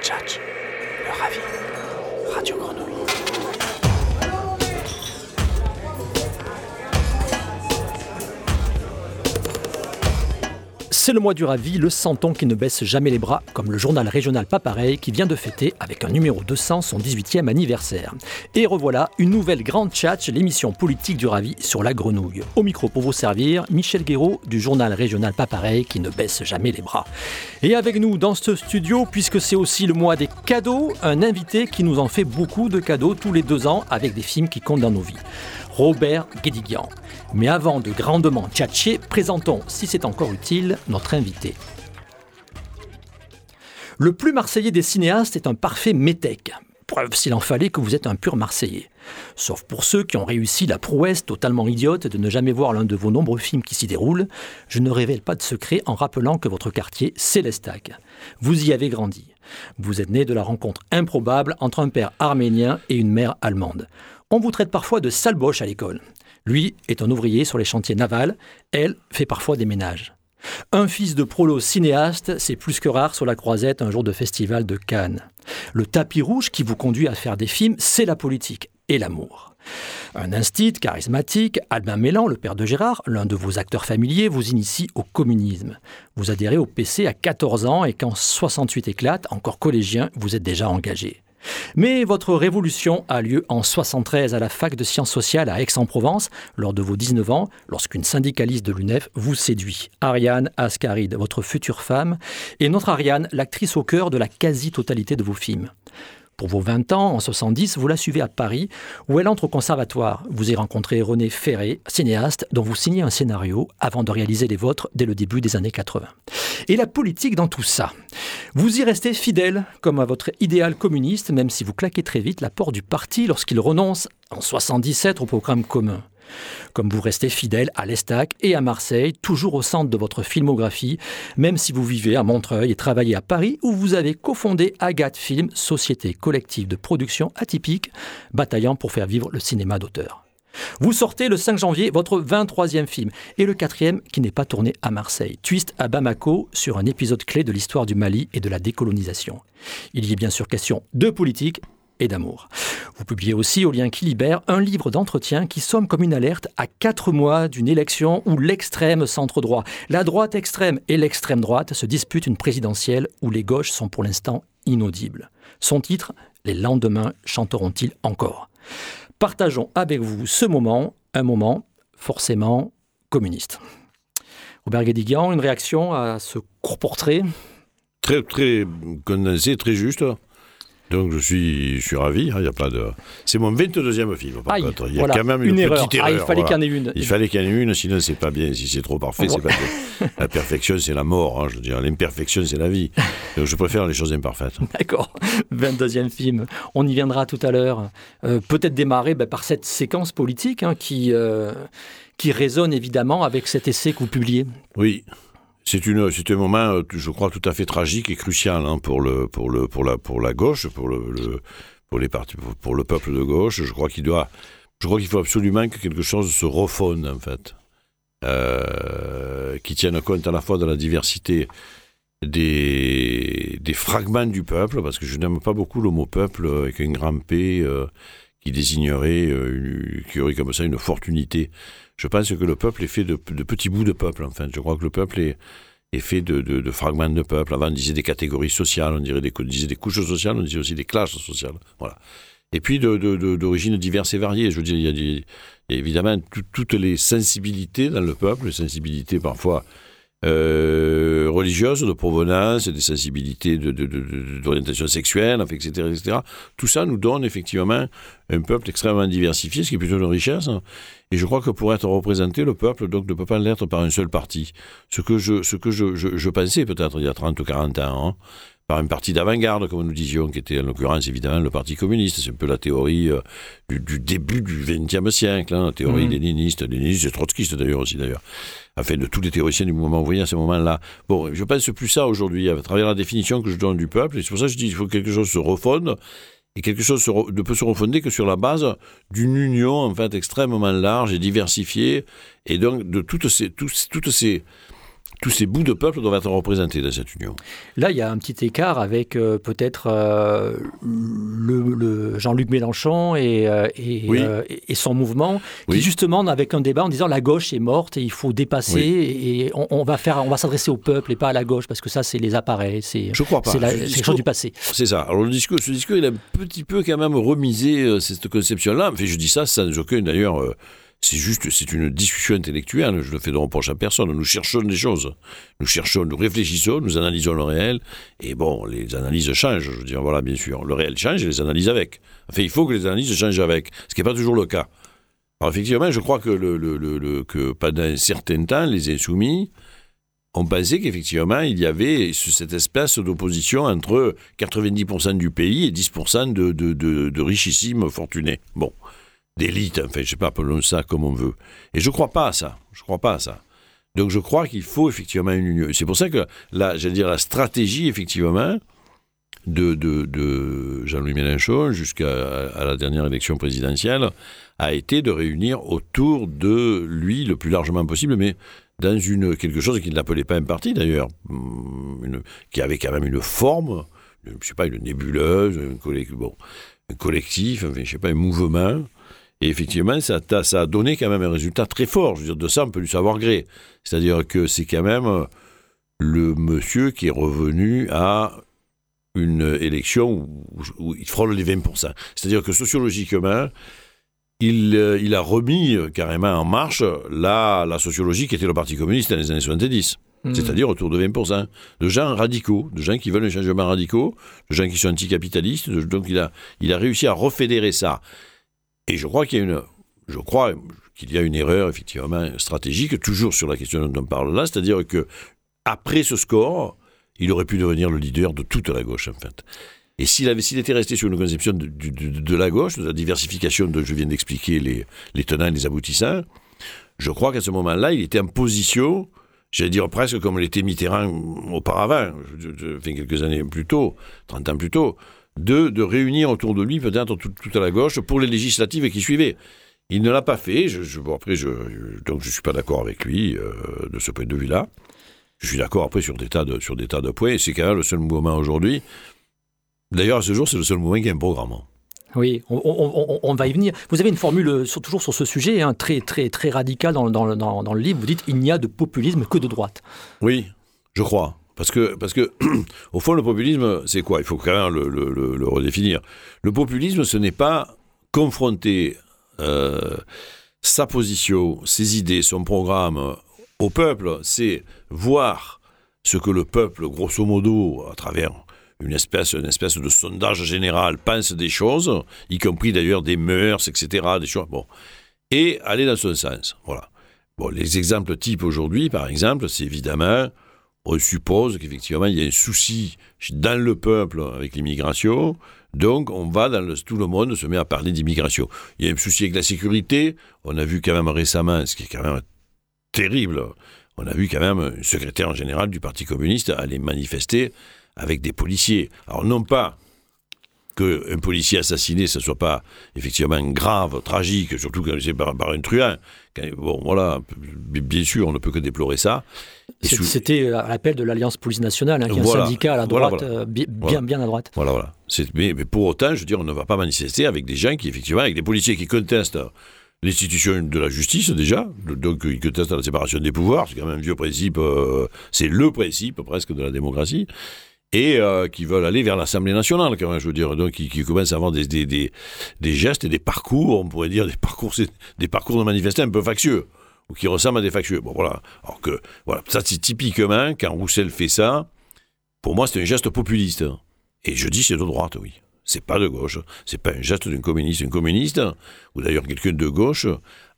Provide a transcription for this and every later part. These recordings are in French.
Tchatch, le ravi, Radio Grenouille. C'est le mois du ravi, le santon qui ne baisse jamais les bras, comme le journal régional Pas Pareil qui vient de fêter, avec un numéro 200, son 18e anniversaire. Et revoilà une nouvelle grande tchatch, l'émission politique du ravi sur la grenouille. Au micro pour vous servir, Michel Guéraud du journal régional Pas Pareil qui ne baisse jamais les bras. Et avec nous dans ce studio, puisque c'est aussi le mois des cadeaux, un invité qui nous en fait beaucoup de cadeaux tous les deux ans avec des films qui comptent dans nos vies. Robert Guédiguian. Mais avant de grandement tchatcher, présentons, si c'est encore utile, notre invité. Le plus marseillais des cinéastes est un parfait métèque. Preuve s'il en fallait que vous êtes un pur Marseillais. Sauf pour ceux qui ont réussi la prouesse totalement idiote de ne jamais voir l'un de vos nombreux films qui s'y déroulent, je ne révèle pas de secret en rappelant que votre quartier, c'est l'Estac. Vous y avez grandi. Vous êtes né de la rencontre improbable entre un père arménien et une mère allemande. On vous traite parfois de salboche à l'école. Lui est un ouvrier sur les chantiers navals, elle fait parfois des ménages. Un fils de prolo cinéaste, c'est plus que rare sur la croisette un jour de festival de Cannes. Le tapis rouge qui vous conduit à faire des films, c'est la politique et l'amour. Un instit charismatique, Albin Mélan, le père de Gérard, l'un de vos acteurs familiers, vous initie au communisme. Vous adhérez au PC à 14 ans et quand 68 éclate, encore collégien, vous êtes déjà engagé. Mais votre révolution a lieu en 73 à la fac de sciences sociales à Aix-en-Provence, lors de vos 19 ans, lorsqu'une syndicaliste de l'UNEF vous séduit. Ariane Ascaride, votre future femme, et notre Ariane, l'actrice au cœur de la quasi-totalité de vos films. Pour vos 20 ans, en 70, vous la suivez à Paris, où elle entre au conservatoire. Vous y rencontrez René Ferré, cinéaste, dont vous signez un scénario avant de réaliser les vôtres dès le début des années 80. Et la politique dans tout ça. Vous y restez fidèle, comme à votre idéal communiste, même si vous claquez très vite la porte du parti lorsqu'il renonce en 77 au programme commun. Comme vous restez fidèle à l'Estac et à Marseille, toujours au centre de votre filmographie, même si vous vivez à Montreuil et travaillez à Paris, où vous avez cofondé Agathe Film, société collective de production atypique, bataillant pour faire vivre le cinéma d'auteur. Vous sortez le 5 janvier votre 23e film et le quatrième qui n'est pas tourné à Marseille, Twist à Bamako sur un épisode clé de l'histoire du Mali et de la décolonisation. Il y est bien sûr question de politique et d'amour. Vous publiez aussi au lien qui libère un livre d'entretien qui somme comme une alerte à quatre mois d'une élection où l'extrême centre droit, la droite extrême et l'extrême droite se disputent une présidentielle où les gauches sont pour l'instant inaudibles. Son titre, Les lendemains chanteront-ils encore? Partageons avec vous ce moment, un moment forcément communiste. Robert Guédiguian, une réaction à ce court portrait? Très, très très juste. Donc je suis, je suis ravi. Il hein, y a pas de. C'est mon 22e film. Par contre, il y a voilà, quand même une, erreur. petite erreur. Ah, il fallait voilà. qu'il y en ait une. Il fallait qu'il y en ait une, sinon c'est pas bien. Si c'est trop parfait, c'est pas bien. La perfection, c'est la mort. Hein, je veux dire, l'imperfection, c'est la vie. Donc je préfère les choses imparfaites. D'accord. 22e film. On y viendra tout à l'heure. Euh, Peut-être démarrer ben, par cette séquence politique hein, qui, euh, qui résonne évidemment avec cet essai que vous publiez. Oui. C'est un moment, euh, je crois, tout à fait tragique et crucial hein, pour le, pour le, pour la, pour la gauche, pour le, pour les pour, le peuple de gauche. Je crois qu'il doit, je crois qu'il faut absolument que quelque chose se refonde en fait, euh, qui tienne compte à la fois de la diversité des, des fragments du peuple, parce que je n'aime pas beaucoup le mot peuple avec un grand P euh, qui désignerait, euh, qui aurait comme ça une forte unité. Je pense que le peuple est fait de, petits bouts de peuple, en fait. Je crois que le peuple est, fait de, fragments de peuple. Avant, on disait des catégories sociales, on, disait des couches sociales, on disait aussi des classes sociales. Voilà. Et puis d'origines diverses et variées. Je veux dire, il y a, évidemment tout, toutes les sensibilités dans le peuple, les sensibilités parfois euh, religieuses, de provenance, des sensibilités d'orientation sexuelle, etc., etc. Tout ça nous donne effectivement un peuple extrêmement diversifié, ce qui est plutôt une richesse. Et je crois que pour être représenté, le peuple donc, ne peut pas l'être par un seul parti. Ce que je, ce que je, je pensais peut-être il y a 30 ou 40 ans, hein, par un parti d'avant-garde, comme nous disions, qui était en l'occurrence évidemment le Parti communiste. C'est un peu la théorie euh, du, du, début du XXe siècle, hein, la théorie mmh. léniniste, léniniste et trotskiste d'ailleurs aussi d'ailleurs. Enfin, de tous les théoriciens du mouvement ouvrier à ce moment-là. Bon, je pense plus ça aujourd'hui, à travers la définition que je donne du peuple. Et c'est pour ça que je dis qu'il faut que quelque chose se refonde. Et quelque chose se ne peut se refonder que sur la base d'une union, en fait, extrêmement large et diversifiée. Et donc, de toutes ces, tous, toutes ces, tous ces bouts de peuple doivent être représentés dans cette union. Là, il y a un petit écart avec euh, peut-être euh, le, Jean-Luc Mélenchon et, euh, et, son mouvement, qui justement avec un débat en disant la gauche est morte et il faut dépasser et on, va faire, on va s'adresser au peuple et pas à la gauche parce que ça, c'est les appareils, c'est quelque chose du passé. C'est ça. Alors le discours, ce discours, il a un petit peu quand même remisé cette conception-là. Enfin, je dis ça sans aucun d'ailleurs c'est juste, c'est une discussion intellectuelle. Je ne fais de reproche à personne. Nous cherchons des choses. Nous cherchons, nous réfléchissons, nous analysons le réel. Et bon, les analyses changent. Je veux dire, voilà, bien sûr. Le réel change et les analyses avec. Enfin, il faut que les analyses changent avec. Ce qui n'est pas toujours le cas. Alors, effectivement, je crois que, le, le, pendant un certain temps, les insoumis ont pensé qu'effectivement, il y avait cette espèce d'opposition entre 90% du pays et 10% de, de, de, de richissimes fortunés. Bon d'élite, enfin, je sais pas, appelons ça comme on veut. Et je crois pas à ça. Je crois pas à ça. Donc je crois qu'il faut effectivement une union. C'est pour ça que la, dire, la stratégie, effectivement, de, de, Jean-Louis Mélenchon jusqu'à la dernière élection présidentielle a été de réunir autour de lui le plus largement possible, mais dans une, quelque chose qu'il n'appelait pas un parti d'ailleurs, hum, qui avait quand même une forme, je sais pas, une nébuleuse, un, collectif, bon, un collectif, enfin, je sais pas, un mouvement, et effectivement, ça, ça, a donné quand même un résultat très fort. Je veux dire, de ça, on peut lui savoir gré. C'est-à-dire que c'est quand même euh, le monsieur qui est revenu à une élection où, il frôle les 20%. C'est-à-dire que sociologiquement, il, euh, il, a remis euh, carrément en marche la, la sociologie qui était le Parti communiste dans les années 70. Hmm. C'est-à-dire autour de 20%. De gens radicaux, de gens qui veulent un changement radicaux, de gens qui sont anticapitalistes. Donc il a, il a réussi à refédérer ça. Et je crois qu'il y a une, erreur effectivement stratégique toujours sur la question dont on parle là, c'est-à-dire que après ce score, il aurait pu devenir le leader de toute la gauche en fait. Et s'il était resté sur une conception de, la gauche, de la diversification dont je viens d'expliquer les, tenants et les aboutissants, je crois qu'à ce moment-là, il était en position, j'allais dire presque comme l'était Mitterrand auparavant, fait quelques années plus tôt, 30 ans plus tôt, de, réunir autour de lui peut-être tout, à la gauche pour les législatives qui suivaient. Il ne l'a pas fait. Je, après, je, donc je suis pas d'accord avec lui euh, de ce point de vue-là. Je suis d'accord après sur des tas de sur des tas de points. C'est quand même le seul mouvement aujourd'hui. D'ailleurs, à ce jour, c'est le seul mouvement qui a un programme. Oui, on, va y venir. Vous avez une formule toujours sur ce sujet, hein, très, très, très radicale dans, dans, dans, le livre. Vous dites il n'y a de populisme que de droite. Oui, je crois. Parce que, parce que au fond, le populisme, c'est quoi? Il faut quand même le, redéfinir. Le populisme, ce n'est pas confronter euh, sa position, ses idées, son programme au peuple, c'est voir ce que le peuple, grosso modo, à travers une espèce, une espèce de sondage général, pense des choses, y compris d'ailleurs des mœurs, etc., des choses, bon, et aller dans ce sens. Voilà. Bon, les exemples types aujourd'hui, par exemple, c'est évidemment on suppose qu'effectivement, il y a un souci dans le peuple avec l'immigration. Donc, on va dans tout le monde se met à parler d'immigration. Il y a un souci avec la sécurité. On a vu quand même récemment, ce qui est quand même terrible, on a vu quand même un secrétaire général du Parti communiste aller manifester avec des policiers. Alors, non pas qu'un policier assassiné, ce soit pas effectivement grave, tragique, surtout quand c'est par, un truand. bon, voilà, bien sûr, on ne peut que déplorer ça. C'était à l'appel de l'Alliance Police Nationale, hein, qui est un syndicat à la droite, euh, bien, bien à droite. Voilà, voilà. Mais, mais, pour autant, je veux dire, on ne va pas manifester avec des gens qui, effectivement, avec des policiers qui contestent l'institution de la justice, déjà, donc ils contestent la séparation des pouvoirs, c'est quand même un vieux principe, euh, c'est le principe presque de la démocratie et euh, qui veulent aller vers l'Assemblée nationale, quand même, je veux dire, donc qui, commencent à avoir des, des, des, des, gestes et des parcours, on pourrait dire des parcours, des parcours de manifestants un peu factieux, ou qui ressemblent à des factieux. Bon, voilà. Alors que, voilà, ça c'est typiquement, quand Roussel fait ça, pour moi c'est un geste populiste. Et je dis c'est de droite, oui. C'est pas de gauche. C'est pas un geste d'un communiste. Un communiste, ou d'ailleurs quelqu'un de gauche,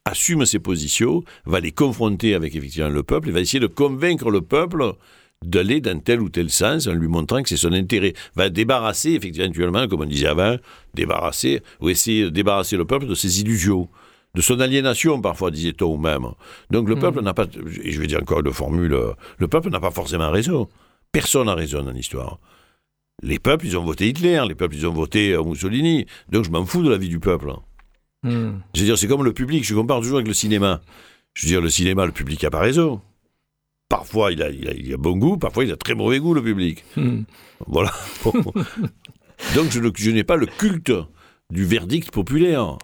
assume ses positions, va les confronter avec effectivement le peuple, et va essayer de convaincre le peuple d'aller dans tel ou tel sens en lui montrant que c'est son intérêt. Va débarrasser, effectivement, comme on disait avant, débarrasser, ou essayer de débarrasser le peuple de ses illusions, de son aliénation, parfois, disait-on même. Donc le peuple hmm. n'a pas, et je vais dire encore une formule, le peuple n'a pas forcément raison. Personne n'a raison dans l'histoire. Les peuples, ils ont voté Hitler, les peuples, ils ont voté euh, Mussolini. Donc je m'en fous de la vie du peuple. Hmm. Je veux dire, c'est comme le public, je compare toujours avec le cinéma. Je veux dire, le cinéma, le public n'a pas raison. parfois il a, il, a, bon goût, parfois il a très mauvais goût, le public. Hmm. Voilà. Donc je n'ai pas le culte du verdict populaire.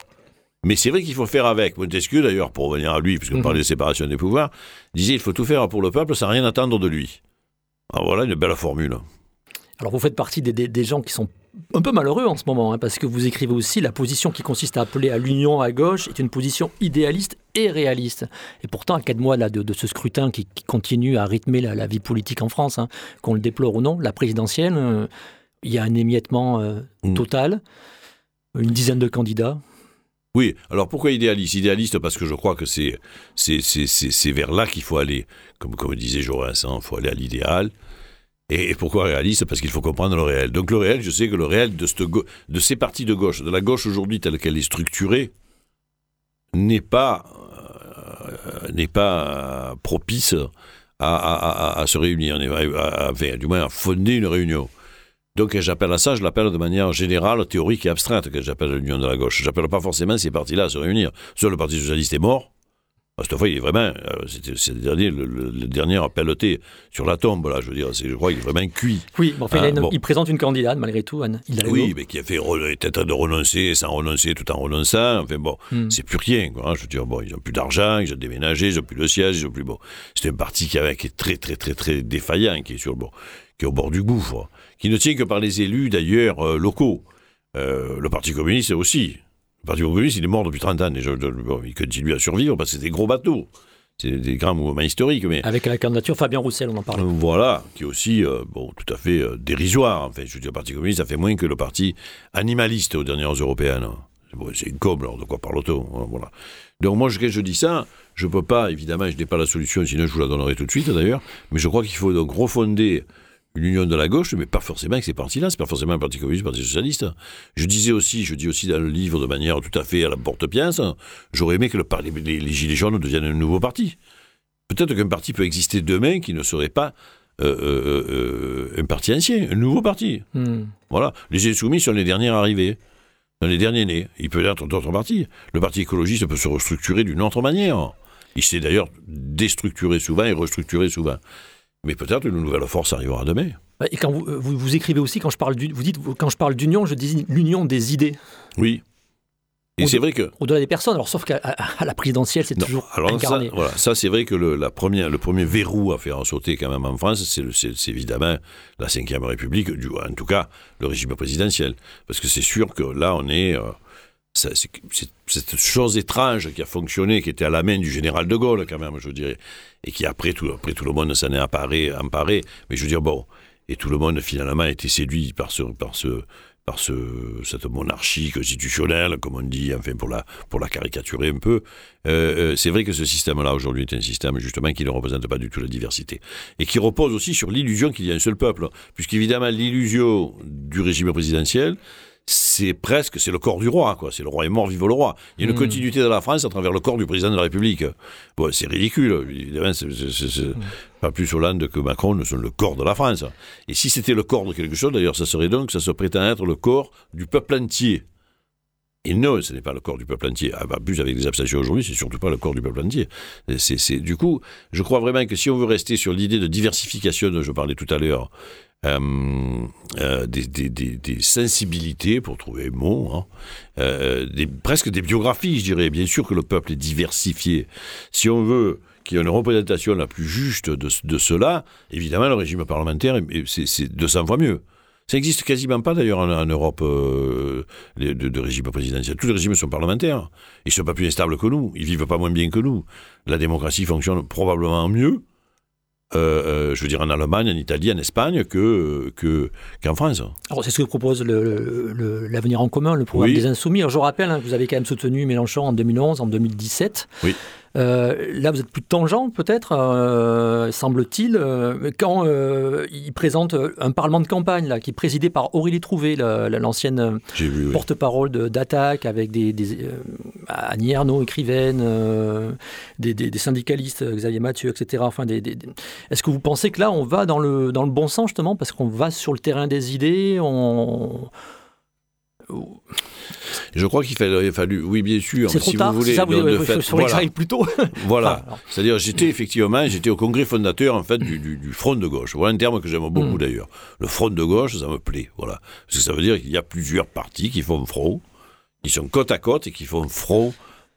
Mais c'est vrai qu'il faut faire avec. Montesquieu, d'ailleurs, pour revenir à lui, puisqu'on mmh. parlait de séparation des pouvoirs, disait il faut tout faire pour le peuple sans rien attendre de lui. Alors voilà une belle formule. Alors vous faites partie des, gens qui sont un peu malheureux en ce moment, hein, parce que vous écrivez aussi la position qui consiste à appeler à l'union à gauche est une position idéaliste et réaliste. Et pourtant, à quatre mois là, de, ce scrutin qui, continue à rythmer la, vie politique en France, hein, qu'on le déplore ou non, la présidentielle, euh, il y a un émiettement euh, mmh. total, une dizaine de candidats. Oui, alors pourquoi idéaliste? Idéaliste parce que je crois que c'est, vers là qu'il faut aller. Comme, comme disait Jaurès, il faut aller à l'idéal. Et, pourquoi réaliste? Parce qu'il faut comprendre le réel. Donc le réel, je sais que le réel de, de ces partis de gauche, de la gauche aujourd'hui telle qu'elle est structurée, n'est pas, euh, n'est pas propice à, se réunir, du moins à fonder une réunion. Donc j'appelle à ça, je l'appelle de manière générale, théorique et abstraite, que j'appelle l'union de la gauche. J'appelle pas forcément ces partis-là à se réunir. Seul le Parti Socialiste est mort. Cette fois, il est vraiment, euh, c'est le dernier, le, dernier appel sur la tombe, là, je veux dire, je crois qu'il est vraiment cuit. Oui, enfin, il, présente une candidate, malgré tout, Anne. oui, mais qui a fait, était en train de renoncer, sans renoncer, tout en renonçant, enfin bon, hmm. c'est plus rien, quoi. Hein. je veux dire, bon, ils n'ont plus d'argent, ils ont déménagé, ils n'ont plus de siège, ils n'ont plus, bon. C'est un parti qui, avait, qui est très, très, très, très défaillant, qui est sur, bon, qui est au bord du gouffre qui ne tient que par les élus d'ailleurs euh, locaux. Euh, le Parti communiste aussi. Le Parti communiste, il est mort depuis 30 ans déjà. il continue à survivre parce que c'est des gros bateaux. C'est des grands mouvements historiques. Mais... Avec la candidature Fabien Roussel, on en parle. Voilà, qui est aussi bon, tout à fait dérisoire. En fait. Je veux dire, le Parti communiste a fait moins que le Parti animaliste aux dernières européennes. c'est une com, alors de quoi parle-t-on hein, voilà. Donc moi, je, je dis ça, je ne peux pas, évidemment, je n'ai pas la solution, sinon je vous la donnerai tout de suite d'ailleurs, mais je crois qu'il faut donc refonder une union de la gauche, mais pas forcément avec ces partis-là, c'est pas forcément un parti communiste, un parti socialiste. Je disais aussi, je dis aussi dans le livre de manière tout à fait à la porte-pièce, j'aurais aimé que le, les, les, Gilets jaunes deviennent un nouveau parti. Peut-être qu'un parti peut exister demain qui ne serait pas euh, euh, euh, un parti ancien, un nouveau parti. Hmm. Voilà. Les Insoumis sont les derniers arrivés, les derniers nés. Il peut y avoir d'autres partis. Le parti écologiste peut se restructurer d'une autre manière. Il s'est d'ailleurs déstructuré souvent et restructuré souvent. Mais peut-être une nouvelle force arrivera demain. Et quand vous, vous, écrivez aussi, quand je parle vous dites, quand je parle d'union, je dis l'union des idées. Oui. Et c'est vrai que. Au-delà des personnes, alors sauf qu'à la présidentielle, c'est toujours alors incarné. Ça, voilà, ça c'est vrai que le, la première, le premier verrou à faire en sauter quand même en France, c'est évidemment la Ve République, du, en tout cas le régime présidentiel. Parce que c'est sûr que là, on est. Euh, cette chose étrange qui a fonctionné, qui était à la main du général de Gaulle, quand même, je dirais, et qui après tout, après tout le monde s'en est emparé, emparé, mais je veux dire, bon, et tout le monde finalement a été séduit par ce, par ce, par ce, cette monarchie constitutionnelle, comme on dit, enfin pour la, pour la caricaturer un peu. Euh, euh, c'est vrai que ce système-là aujourd'hui est un système justement qui ne représente pas du tout la diversité et qui repose aussi sur l'illusion qu'il y a un seul peuple, puisqu'évidemment l'illusion du régime présidentiel, c'est presque, c'est le corps du roi, quoi. C'est le roi est mort, vive le roi. Il y a une hmm. continuité de la France à travers le corps du président de la République. Bon, c'est ridicule, évidemment. C'est, hmm. Pas plus Hollande que Macron ne sont le corps de la France. Et si c'était le corps de quelque chose, d'ailleurs, ça serait donc, ça se prétend être le corps du peuple entier. Et non, ce n'est pas le corps du peuple entier. Ah, bah, plus avec des abstentions aujourd'hui, c'est surtout pas le corps du peuple entier. C'est, du coup, je crois vraiment que si on veut rester sur l'idée de diversification dont je parlais tout à l'heure, euh, euh, des, sensibilités, pour trouver un mot, hein, euh, presque des biographies, je dirais. Bien sûr que le peuple est diversifié. Si on veut qu'il y ait une représentation la plus juste de, cela, évidemment, le régime parlementaire, c'est 200 fois mieux. Ça n'existe quasiment pas d'ailleurs en, Europe de, régime présidentiel. Tous les régimes sont parlementaires. Ils ne sont pas plus instables que nous. Ils vivent pas moins bien que nous. La démocratie fonctionne probablement mieux euh, euh, je veux dire en Allemagne, en Italie, en Espagne, que, qu'en France. Alors c'est ce que propose l'avenir en commun, le programme des Insoumis. je rappelle hein, que vous avez quand même soutenu Mélenchon en 2011, en 2017. Oui. Euh, là, vous êtes plus tangent, peut-être, euh, semble-t-il, euh, quand il présente un parlement de campagne là, qui est présidé par Aurélie Trouvé, l'ancienne porte-parole d'Attaque, avec des, des Annie Ernaux, écrivaine, des, syndicalistes, Xavier Mathieu, etc. Enfin, Est-ce que vous pensez que là, on va dans le, dans le bon sens, justement, parce qu'on va sur le terrain des idées on Je crois qu'il fallait, fallu, oui, bien sûr. C'est trop si tard, vous voulez, ça, vous, de- fait, voilà. aille plus tôt. Voilà. Enfin. C'est-à-dire, j'étais effectivement, j'étais au congrès fondateur en fait du, du- du front de gauche. Voilà un terme que j'aime beaucoup Mm. d'ailleurs. Le front de gauche, ça me plaît. Voilà, parce que ça veut dire qu'il y a plusieurs partis qui font front, qui sont côte à côte et qui font front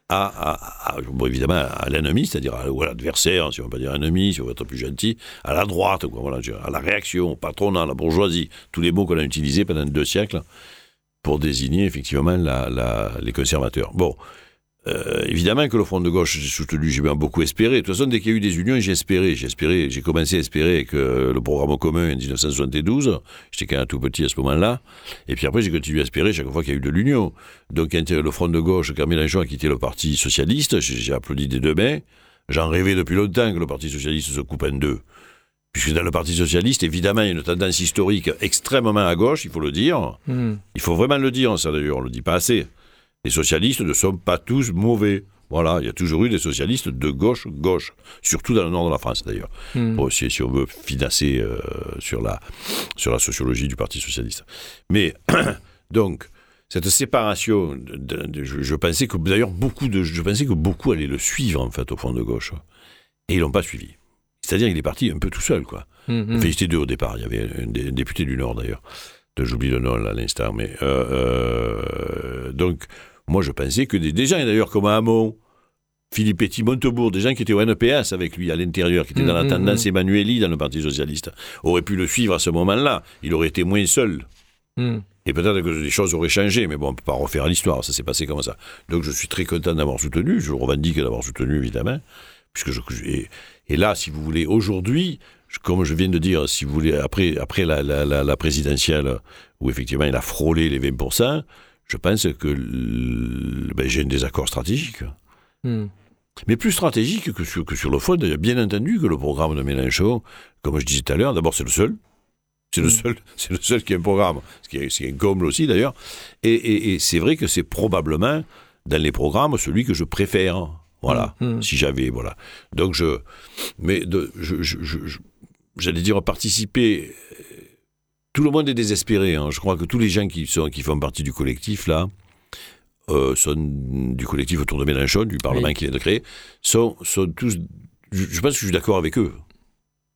à, à- à- bon, évidemment à l'ennemi, c'est-à-dire à, ou à l'adversaire, si on veut pas dire ennemi, si on veut être plus gentil, à la droite, quoi, voilà, à la réaction, au patronat, à la bourgeoisie, tous les mots qu'on a utilisés pendant deux siècles pour désigner effectivement les conservateurs. Bon, euh, évidemment que le Front de gauche, j'ai soutenu, j'ai bien beaucoup espéré. De toute façon, dès qu'il y a eu des unions, j'ai espéré. J'ai espéré, j'ai commencé à espérer que le programme commun en 1972, j'étais quand même tout petit à ce moment-là, et puis après j'ai continué à espérer chaque fois qu'il y a eu de l'union. Donc quand le Front de gauche, quand Mélenchon a quitté le Parti socialiste, j'ai applaudi des deux mains. J'en rêvais depuis longtemps que le Parti socialiste se coupe en deux. Puisque dans le Parti socialiste, évidemment, il y a une tendance historique extrêmement à gauche, il faut le dire. Hmm. Il faut vraiment le dire, ça d'ailleurs, on le dit pas assez. Les socialistes ne sont pas tous mauvais. Voilà, il y a toujours eu des socialistes de gauche, gauche, surtout dans le nord de la France d'ailleurs. Hmm. Bon, si, si on veut financer euh, sur, la, sur la sociologie du Parti socialiste. Mais, donc, cette séparation, de- de- de- je, je pensais que d'ailleurs beaucoup de, je pensais que beaucoup allaient le suivre en fait au fond de gauche, et ils l'ont pas suivi. C'est-à-dire qu'il est parti un peu tout seul, quoi. Hmm, hmm. Enfin, deux au départ. Il y avait un, dé- un député du Nord, d'ailleurs. J'oublie le nom, là, à l'instant. Mais, euh, euh, donc, moi, je pensais que des, des gens, d'ailleurs, comme Hamon, Philippe Petit, Montebourg, des gens qui étaient au NPS avec lui à l'intérieur, qui étaient dans la Mhm, tendance Emmanueli dans le Parti Socialiste, auraient pu le suivre à ce moment-là. Il aurait été moins seul. Hmm. Et peut-être que les choses auraient changé, mais bon, on ne peut pas refaire l'histoire, ça s'est passé comme ça. Donc je suis très content d'avoir soutenu, je revendique d'avoir soutenu, évidemment, puisque je, et, et là, si vous voulez, aujourd'hui, comme je viens de dire, si vous voulez, après, après la, la- la- la présidentielle, où effectivement il a frôlé les 20%, je pense que ben, j'ai un désaccord stratégique. Hmm. Mais plus stratégique que sur, que sur le fond, bien entendu que le programme de Mélenchon, comme je disais tout à l'heure, d'abord c'est le seul. C'est le Mm. seul, c'est le seul qui a un programme, ce qui est, ce qui est un comble aussi d'ailleurs. Et, et- et c'est vrai que c'est probablement dans les programmes celui que je préfère. Voilà, Mm, mm. si j'avais, voilà. Donc je, mais de, je, je- je- je- j'allais dire participer. euh, Tout le monde est désespéré. hein. Je crois que tous les gens qui sont, qui font partie du collectif là, euh, sont du collectif autour de Mélenchon, du Parlement Oui. qui vient de créer, sont, sont tous. Je, pense que je suis d'accord avec eux.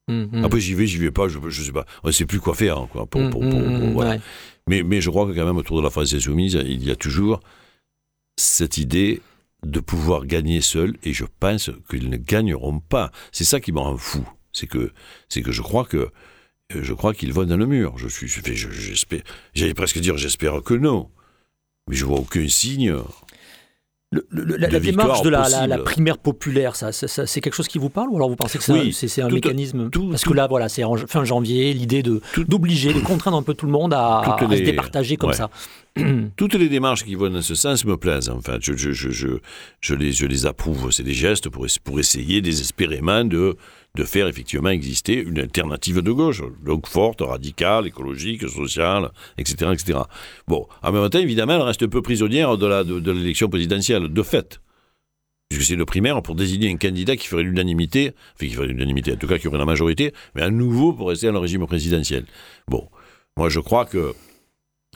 Hmm. Après, j'y vais, j'y vais pas, je, je sais pas. On ne sait plus quoi faire. Quoi, pour, pour- pour- pour- voilà. ouais. mais, mais je crois que quand même, autour de la France insoumise, il y a toujours cette idée de pouvoir gagner seul, et je pense qu'ils ne gagneront pas. C'est ça qui me rend fou. C'est que, c'est que je crois que je crois qu'ils vont dans le mur. Je suis, je, je- j'espère, j'allais presque dire j'espère que non, mais je vois aucun signe. Le- le- la, de la démarche de la, la- la possible. primaire populaire, ça, ça- ça- c'est quelque chose qui vous parle ou alors vous pensez que c'est Oui, un- c'est c'est un tout- mécanisme? tout- Parce tout- que là, voilà, c'est en fin janvier, l'idée d'obliger, de contraindre un peu tout le monde à, à se départager comme ouais. ça. Toutes les démarches qui vont dans ce sens me plaisent. En fait, je, je, je, je, je les, je les approuve. C'est des gestes pour, pour essayer désespérément de, de faire effectivement exister une alternative de gauche, donc forte, radicale, écologique, sociale, etc., etc. Bon, en même temps, évidemment, elle reste peu prisonnière de la- de, de l'élection présidentielle, de fait. Puisque c'est le primaire pour désigner un candidat qui ferait l'unanimité, enfin qui ferait l'unanimité, en tout cas qui aurait la majorité, mais à nouveau pour rester dans le régime présidentiel. Bon, moi je crois que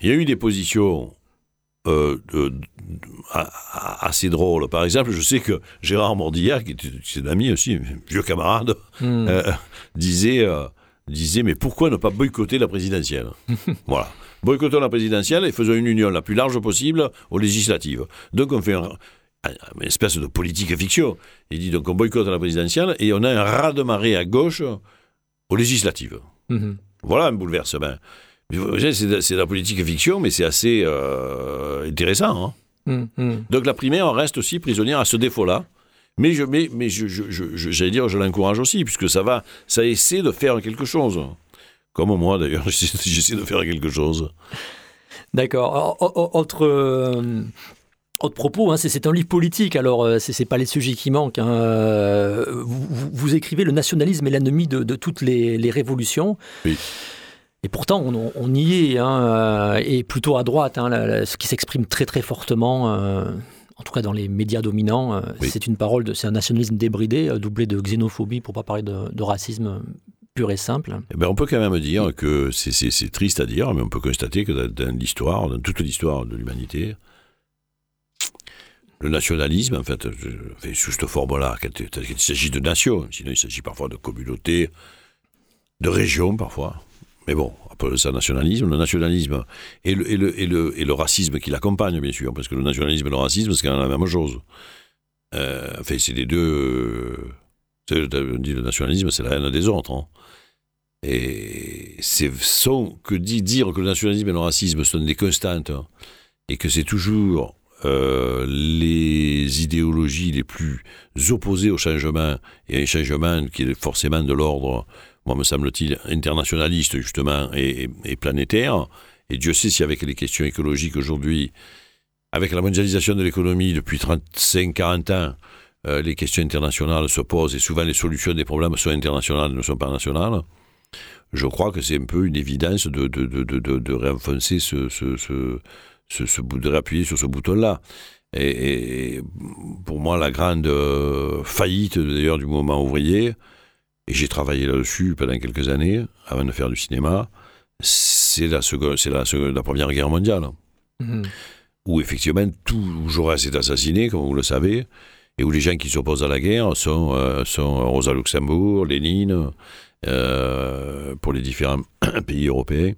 il y a eu des positions euh, de- de- assez drôles. Par exemple, je sais que Gérard Mordillard, qui était un ami aussi, un vieux camarade, Hmm. euh, disait, euh, disait mais pourquoi ne pas boycotter la présidentielle? Voilà. Boycottons la présidentielle et faisons une union la plus large possible aux législatives. Donc on fait un- un- une espèce de politique fiction. Il dit donc on boycotte la présidentielle et on a un raz-de-marée à gauche aux législatives. Mhm. Voilà un bouleversement. C'est de, la politique fiction, mais c'est assez euh, intéressant. hein. Hmm, hmm. Donc la primaire reste aussi prisonnière à ce défaut-là. Mais, je, mais, mais je, je- je- je- j'allais dire, je l'encourage aussi, puisque ça va, ça essaie de faire quelque chose. Comme moi d'ailleurs, j'essaie, de faire quelque chose. D'accord. Autre, euh, autre propos, hein, c'est, c'est un livre politique, alors euh, c'est, c'est pas les sujets qui manquent. hein. Vous, vous- vous écrivez Le nationalisme est l'ennemi de, de toutes les, les révolutions. Oui. Et pourtant, on, on y est, hein, euh, et plutôt à droite, hein, la- la- ce qui s'exprime très très fortement, euh, en tout cas dans les médias dominants, euh, Oui. c'est une parole, de, c'est un nationalisme débridé, doublé de xénophobie, pour pas parler de, de racisme pure et simple. Eh ben, on peut quand même dire que c'est triste à dire, mais on peut constater que dans, l'histoire, dans toute l'histoire de l'humanité, le nationalisme, en fait, sous cette forme-là, quand il s'agit de nations, sinon il s'agit parfois de communautés, de régions parfois. Mais bon, appelle ça nationalisme. Le nationalisme et le, et et le, racisme qui l'accompagne, bien sûr, parce que le nationalisme et le racisme, c'est quand même la même chose. Euh, enfin, c'est les deux. Euh, on dit le nationalisme, c'est la haine des autres. Hein. Et c'est que dire que le nationalisme et le racisme sont des constantes hein, et que c'est toujours euh, les idéologies les plus opposées au changement et un changement qui est forcément de l'ordre, moi me semble-t-il, internationaliste justement et, planétaire. Et Dieu sait si avec les questions écologiques aujourd'hui, avec la mondialisation de l'économie depuis 35-40 ans, euh, les questions internationales se posent et souvent les solutions des problèmes sont internationales, ne sont pas nationales je crois que c'est un peu une évidence de, de, de, de réenfoncer ce, ce, ce, ce, de réappuyer sur ce bouton-là. Et, pour moi, la grande euh, faillite d'ailleurs du mouvement ouvrier, et j'ai travaillé là-dessus pendant quelques années avant de faire du cinéma, c'est la, c'est la, la, Première Guerre mondiale. Mhm. Où effectivement tout Jaurès est assassiné, comme vous le savez, et où les gens qui s'opposent à la guerre sont, euh, sont Rosa Luxembourg, Lénine, euh, pour les différents pays européens.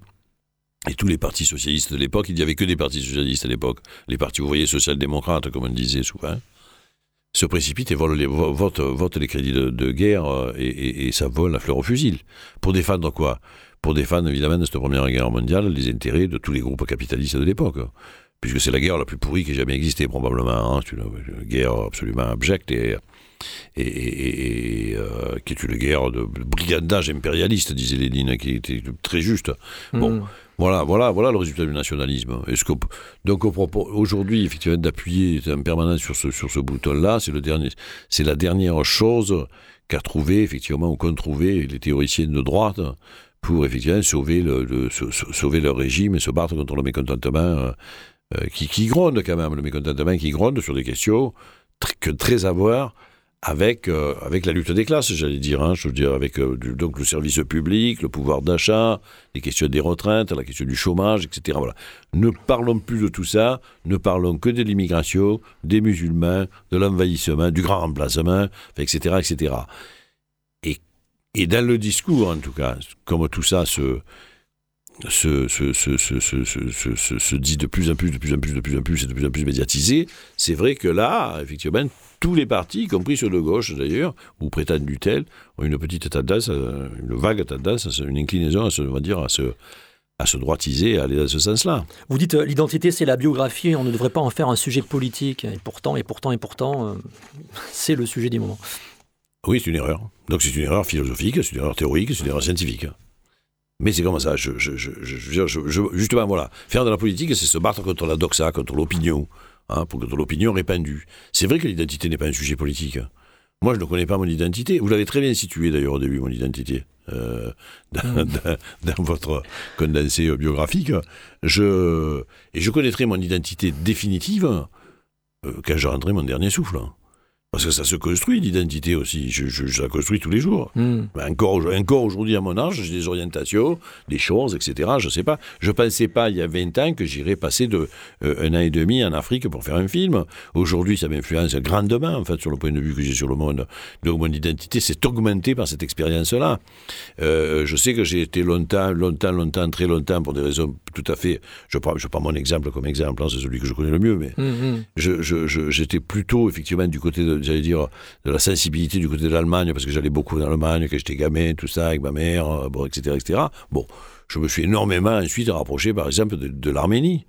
Et tous les partis socialistes de l'époque, il n'y avait que des partis socialistes à l'époque, les partis ouvriers social-démocrates, comme on disait souvent, se précipitent et votent, les crédits de, guerre euh, et, ça vole la fleur au fusil. Pour défendre quoi? Pour défendre évidemment de cette première guerre mondiale les intérêts de tous les groupes capitalistes de l'époque. Puisque c'est la guerre la plus pourrie qui ait jamais existé, probablement. Hein. C'est une guerre absolument abjecte et et, euh, qui est une guerre de brigandage impérialiste, disait Lénine, qui était très juste. Bon, hmm. Voilà, voilà, voilà le résultat du nationalisme. Est-ce que, donc, aujourd'hui, effectivement, d'appuyer en permanence sur ce, bouton-là, c'est le dernier, c'est la dernière chose qu'a trouvé, effectivement, ou qu'ont trouvé les théoriciens de droite pour, effectivement, sauver, le, leur régime et se battre contre le mécontentement euh, qui, qui gronde quand même, le mécontentement qui gronde sur des questions que très à voir avec, euh, avec la lutte des classes, j'allais dire. Hein, je veux dire, avec euh, donc le service public, le pouvoir d'achat, les questions des retraites, la question du chômage, etc. Ne parlons plus de tout ça, ne parlons que de l'immigration, des musulmans, de l'envahissement, du grand remplacement, etc., etc. Et, et dans le discours, en tout cas, comme tout ça se, se, se, se, se, dit de plus en plus, de plus en plus, de plus en plus, et de plus en plus médiatisé, c'est vrai que là, effectivement, tous les partis, y compris ceux de gauche d'ailleurs, ou prétendent du tel, ont une petite tendance, une vague tendance, une inclinaison à se, on va dire, à se, à se droitiser, à aller dans ce sens-là. Vous dites euh, l'identité c'est la biographie, on ne devrait pas en faire un sujet politique, et pourtant, et pourtant, et pourtant, euh, c'est le sujet du moment. Oui, c'est une erreur. Donc c'est une erreur philosophique, c'est une erreur théorique, c'est une erreur scientifique. Mais c'est comme ça. Je, je, justement, voilà. Faire de la politique, c'est se battre contre la doxa, contre l'opinion, hein, pour contre l'opinion répandue. C'est vrai que l'identité n'est pas un sujet politique. Moi, je ne connais pas mon identité. Vous l'avez très bien situé d'ailleurs au début, mon identité, euh, dans, dans, votre condensé biographique. Je, et je connaîtrai mon identité définitive euh, quand je rendrai mon dernier souffle. Parce que ça se construit, l'identité aussi. Je, je, la construis tous les jours. Hmm. Encore, encore aujourd'hui, à mon âge, j'ai des orientations, des choses, etc. Je ne sais pas. Je ne pensais pas, il y a 20 ans, que j'irais passer de euh, un an et demi en Afrique pour faire un film. Aujourd'hui, ça m'influence grandement, en fait, sur le point de vue que j'ai sur le monde. Donc, mon identité s'est augmentée par cette expérience-là. Euh, je sais que j'ai été longtemps, longtemps, longtemps, très longtemps, pour des raisons tout à fait... Je prends, je prends mon exemple comme exemple, hein, c'est celui que je connais le mieux, mais hmm, hmm. j'étais plutôt, effectivement, du côté de j'allais dire, de la sensibilité du côté de l'Allemagne, parce que j'allais beaucoup en Allemagne quand j'étais gamin, tout ça, avec ma mère, euh, bon, etc., etc. Bon, je me suis énormément ensuite rapproché, par exemple, de, l'Arménie.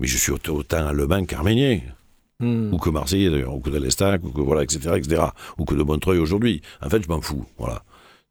Mais je suis autant allemand qu'arménien. Hmm. Ou que Marseillais, d'ailleurs, ou que de l'Estac, ou que, voilà, etc., etc., ou que de Montreuil aujourd'hui. En fait, je m'en fous, voilà.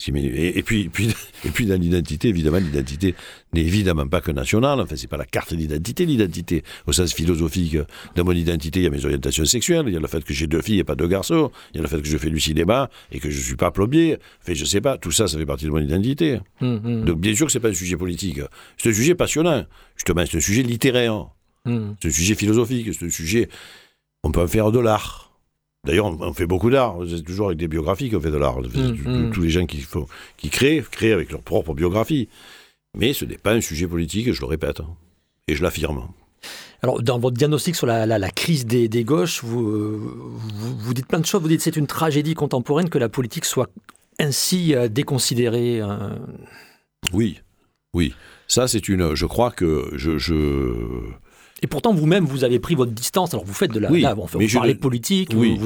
Et, puis, puis, et puis dans l'identité, évidemment, l'identité n'est évidemment pas que nationale. Enfin, c'est pas la carte d'identité, l'identité. Au sens philosophique, dans mon identité, il y a mes orientations sexuelles, il y a le fait que j'ai deux filles et pas deux garçons, il y a le fait que je fais du cinéma et que je suis pas plombier. Enfin, je sais pas, tout ça, ça fait partie de mon identité. Hum, hum. Donc, bien sûr que c'est pas un sujet politique. C'est un sujet passionnant. Justement, c'est un sujet littéraire. Hum. C'est un sujet philosophique. C'est un sujet. On peut en faire de l'art. D'ailleurs, on, fait beaucoup d'art. C'est toujours avec des biographies qu'on fait de l'art. Mmh, tous les gens qui, font, qui créent, créent avec leur propre biographie. Mais ce n'est pas un sujet politique, je le répète. Hein. Et je l'affirme. Alors, dans votre diagnostic sur la, crise des, gauches, vous, vous, dites plein de choses. Vous dites que c'est une tragédie contemporaine que la politique soit ainsi euh, déconsidérée. Euh. Oui, oui. Ça, c'est une. Je crois que je, et pourtant, vous-même, vous avez pris votre distance. Alors, vous faites de la. Oui, là, vous parlez politique. Oui,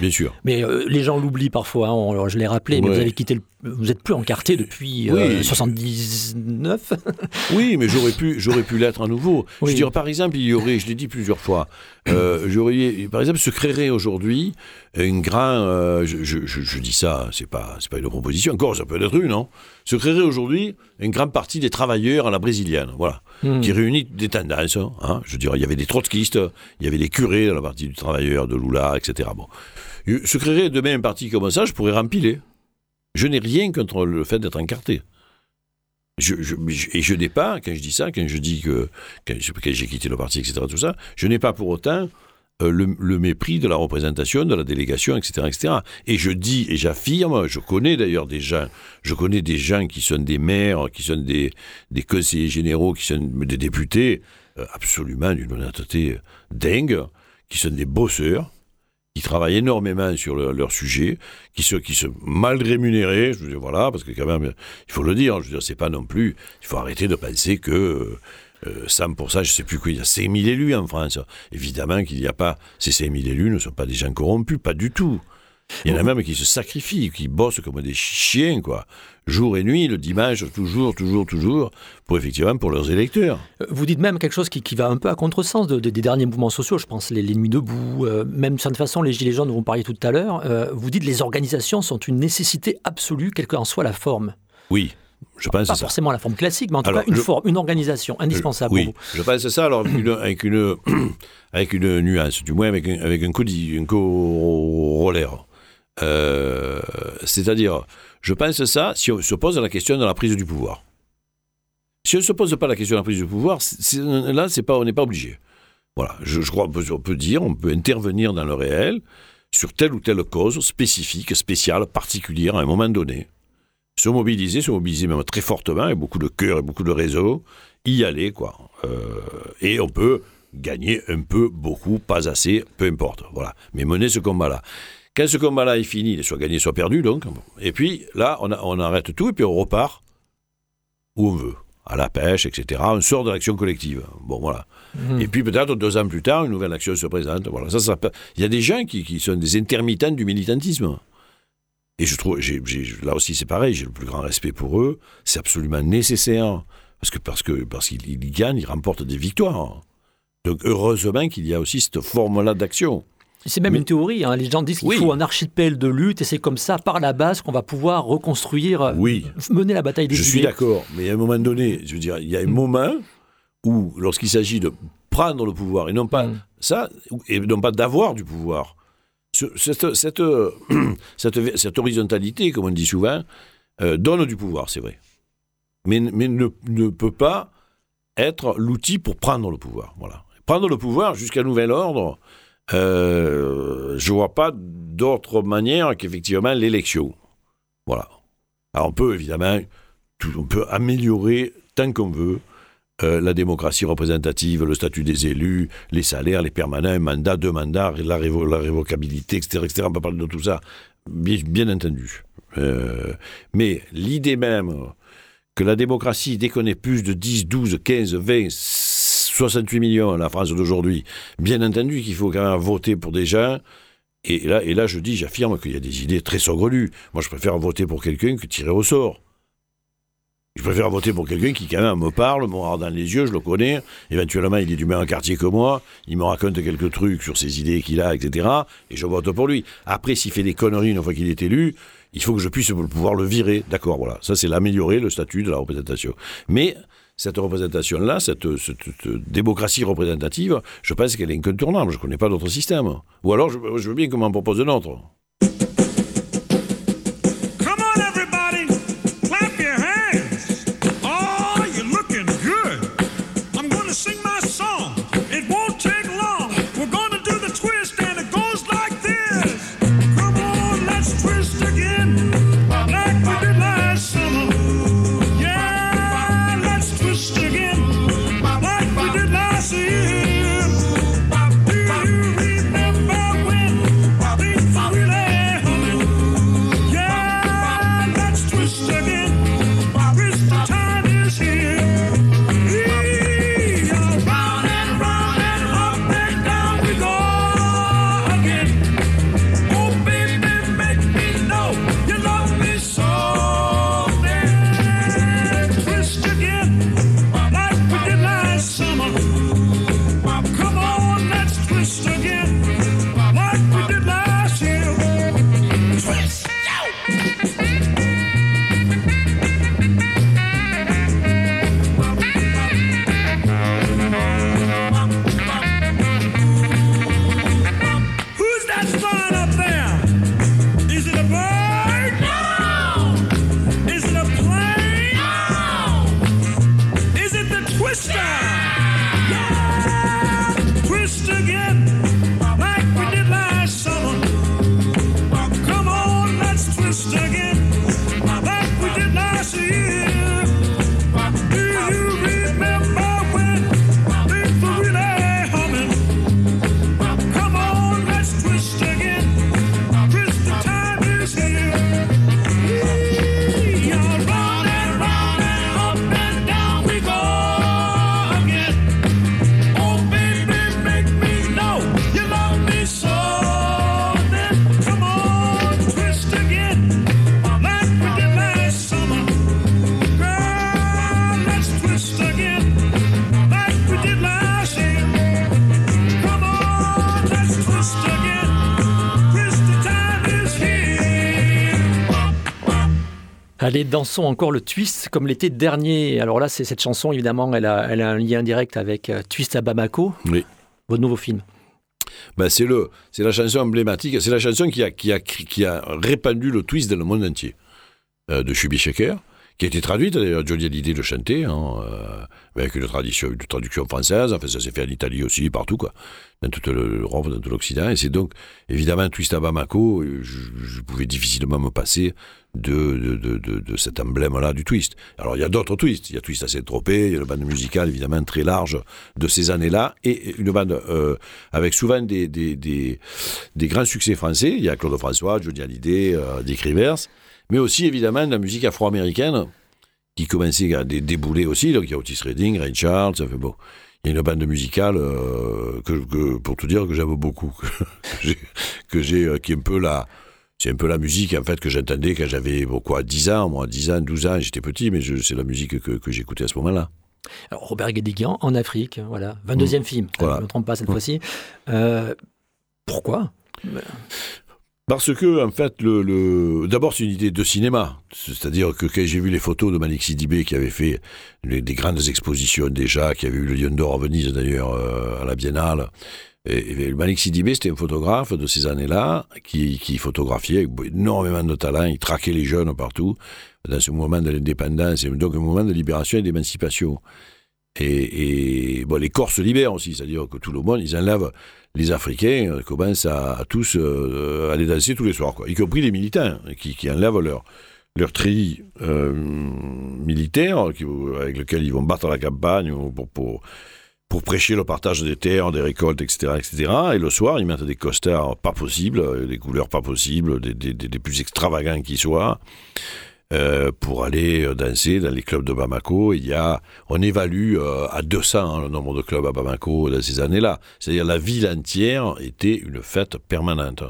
bien sûr. Mais euh, les gens l'oublient parfois. Hein, je l'ai rappelé, mais vous avez quitté le vous êtes plus encarté depuis 79 euh, Oui, mais j'aurais pu, j'aurais pu l'être à nouveau. Je veux par exemple, il y aurait, je l'ai dit plusieurs fois, euh, j'aurais, par exemple, se créerait aujourd'hui une grande, euh, je, dis ça, c'est pas, c'est pas une proposition, encore, ça peut être une, non Se créerait aujourd'hui une grande partie des travailleurs à la brésilienne, voilà, hmm. qui réunit des tendances. Hein, je dirais, il y avait des trotskistes, il y avait des curés dans la partie du travailleur, de Lula, etc. Bon. Se créerait demain un parti comme ça, je pourrais rempiler. Je n'ai rien contre le fait d'être encarté. Et je n'ai pas, quand je dis ça, quand je dis que j'ai quitté le parti, etc., tout ça, je n'ai pas pour autant euh, le, mépris de la représentation, de la délégation, etc., etc. Et je dis et j'affirme, je connais d'ailleurs des gens, je connais des gens qui sont des maires, qui sont des, conseillers généraux, qui sont des députés, euh, absolument d'une honnêteté dingue, qui sont des bosseurs, qui travaillent énormément sur leur sujet, qui se, qui se mal rémunérés, je veux dire, voilà, parce que quand même, il faut le dire, je veux dire, c'est pas non plus, il faut arrêter de penser que euh, Sam, pour ça, je sais plus quoi, il y a 5000 élus en France. Évidemment qu'il n'y a pas, ces 5000 élus ne sont pas des gens corrompus, pas du tout. Il y en a même qui se sacrifient, qui bossent comme des chiens, quoi. Jour et nuit, le dimanche, toujours, toujours, toujours, pour effectivement pour leurs électeurs. Euh, vous dites même quelque chose qui, va un peu à contresens des derniers mouvements sociaux, je pense les, nuits debout, euh, même de certaine façon les gilets jaunes dont vous parliez tout à l'heure. Euh, vous dites les organisations sont une nécessité absolue, quelle qu'en soit la forme. Oui. Je pense pas forcément la forme classique, mais en tout cas une forme, une organisation indispensable. oui, je pense ça. Alors avec une avec une nuance, du moins avec un, avec un, un corollaire. Euh, c'est-à-dire, je pense ça si on se pose la question de la prise du pouvoir. Si on ne se pose pas la question de la prise du pouvoir, là, pas, on n'est pas obligé. Voilà, je, crois qu'on peut, dire, on peut intervenir dans le réel sur telle ou telle cause spécifique, spéciale, particulière à un moment donné. Se mobiliser, se mobiliser même très fortement, avec beaucoup de cœur et beaucoup de réseau, y aller, quoi. Euh, et on peut gagner un peu, beaucoup, pas assez, peu importe. Voilà. Mais mener ce combat-là. Quand ce combat-là est fini, il est soit gagné, soit perdu, donc. Et puis là, on, arrête tout et puis on repart où on veut, à la pêche, etc. On sort de l'action collective. Bon, voilà. Mhm. Et puis peut-être deux ans plus tard, une nouvelle action se présente. Voilà. Ça, ça, il y a des gens qui, sont des intermittents du militantisme. Et je trouve, là aussi c'est pareil, j'ai le plus grand respect pour eux. C'est absolument nécessaire parce que parce que parce qu'ils gagnent, ils remportent des victoires. Donc heureusement qu'il y a aussi cette forme-là d'action. C'est même une théorie. Hein. Les gens disent qu'il faut un archipel de lutte et c'est comme ça, par la base, qu'on va pouvoir reconstruire, euh, mener la bataille des Je suis d'accord, mais à un moment donné, je veux dire, il y a un mm. moment où, lorsqu'il s'agit de prendre le pouvoir et non pas mm. ça, et non pas d'avoir du pouvoir, cette, cette, cette, horizontalité, comme on dit souvent, euh, donne du pouvoir, c'est vrai, mais, mais ne, ne peut pas être l'outil pour prendre le pouvoir. Voilà. Prendre le pouvoir jusqu'à nouvel ordre euh, je vois pas d'autre manière qu'effectivement l'élection. Voilà. Alors on peut évidemment, on peut améliorer tant qu'on veut euh, la démocratie représentative, le statut des élus, les salaires, les permanents, un mandat, deux mandats, la, la révocabilité, etc., etc. On peut parler de tout ça, bien, entendu. Euh, mais l'idée même que la démocratie, dès qu'on est plus de 10, 12, 15, 20, 68 millions la France d'aujourd'hui. Bien entendu qu'il faut quand même voter pour des gens. Et là, et là je dis, j'affirme qu'il y a des idées très saugrenues. Moi, je préfère voter pour quelqu'un que tirer au sort. Je préfère voter pour quelqu'un qui, quand même, me parle, me regarde dans les yeux, je le connais. Éventuellement, il est du même quartier que moi. Il me raconte quelques trucs sur ses idées qu'il a, etc. Et je vote pour lui. Après, s'il fait des conneries une fois qu'il est élu, il faut que je puisse pouvoir le virer. D'accord, voilà. Ça, c'est l'améliorer, le statut de la représentation. Mais cette représentation-là, cette, démocratie représentative, je pense qu'elle est incontournable. Je ne connais pas d'autre système. Ou alors, je, je veux bien qu'on m'en propose un autre. Allez, dansons encore le twist comme l'été dernier. Alors là, c'est cette chanson, évidemment, elle a, elle a, un lien direct avec euh, Twist à Bamako, oui. votre nouveau film. Ben c'est le, c'est la chanson emblématique, c'est la chanson qui a, qui a, qui a répandu le twist dans le monde entier euh, de Chubby Shaker qui a été traduite d'ailleurs, Johnny Hallyday le chantait, hein, euh, avec une, tradition, une traduction française, enfin ça s'est fait en Italie aussi, partout, quoi, dans toute l'Europe, dans tout l'Occident, et c'est donc, évidemment, Twist à Bamako, je, je, pouvais difficilement me passer de, de, de, de cet emblème-là du twist. Alors il y a d'autres twists, il y a Twist à Saint-Tropez, il y a une bande musicale évidemment très large de ces années-là, et une bande euh, avec souvent des, des, des, grands succès français, il y a Claude François, Johnny Hallyday, euh, Dick Rivers, mais aussi évidemment de la musique afro-américaine qui commençait à débouler aussi. Donc il y a Otis Redding, Ray Charles, ça fait. Il y a une bande musicale euh, que, que, pour te dire que j'aime beaucoup, que j'ai, euh, qui est un peu la, c'est un peu la musique en fait que j'entendais quand j'avais quoi 10 ans, moi 10 ans, 12 ans, j'étais petit, mais c'est la musique que, que j'écoutais à ce moment-là. Alors, Robert Guédiguian en Afrique, voilà, 22e mmh. film, voilà. je ne me trompe pas cette mmh. fois-ci. Euh, pourquoi? Parce que, en fait, le, le... d'abord, c'est une idée de cinéma. C'est-à-dire que quand j'ai vu les photos de Malik Sidibé, qui avait fait les, des grandes expositions déjà, qui avait eu le Lion d'Or à Venise d'ailleurs, euh, à la Biennale, et, et Malik c'était un photographe de ces années-là, qui, photographiait avec énormément de talent, il traquait les jeunes partout, dans ce moment de l'indépendance, et donc un moment de libération et d'émancipation. Et, les Corses se libèrent aussi, c'est-à-dire que tout le monde, ils enlèvent les Africains euh, commencent à, à tous euh, aller danser tous les soirs, quoi, y compris les militaires qui, qui enlèvent leur leur tri euh, militaire avec lequel ils vont battre la campagne pour, pour prêcher le partage des terres, des récoltes, etc., etc. Et le soir, ils mettent des costards pas possibles, des couleurs pas possibles, des, des, plus extravagants qui soient. Euh, pour aller euh, danser dans les clubs de Bamako. Il y a, on évalue euh, à 200 hein, le nombre de clubs à Bamako dans ces années-là. C'est-à-dire la ville entière était une fête permanente.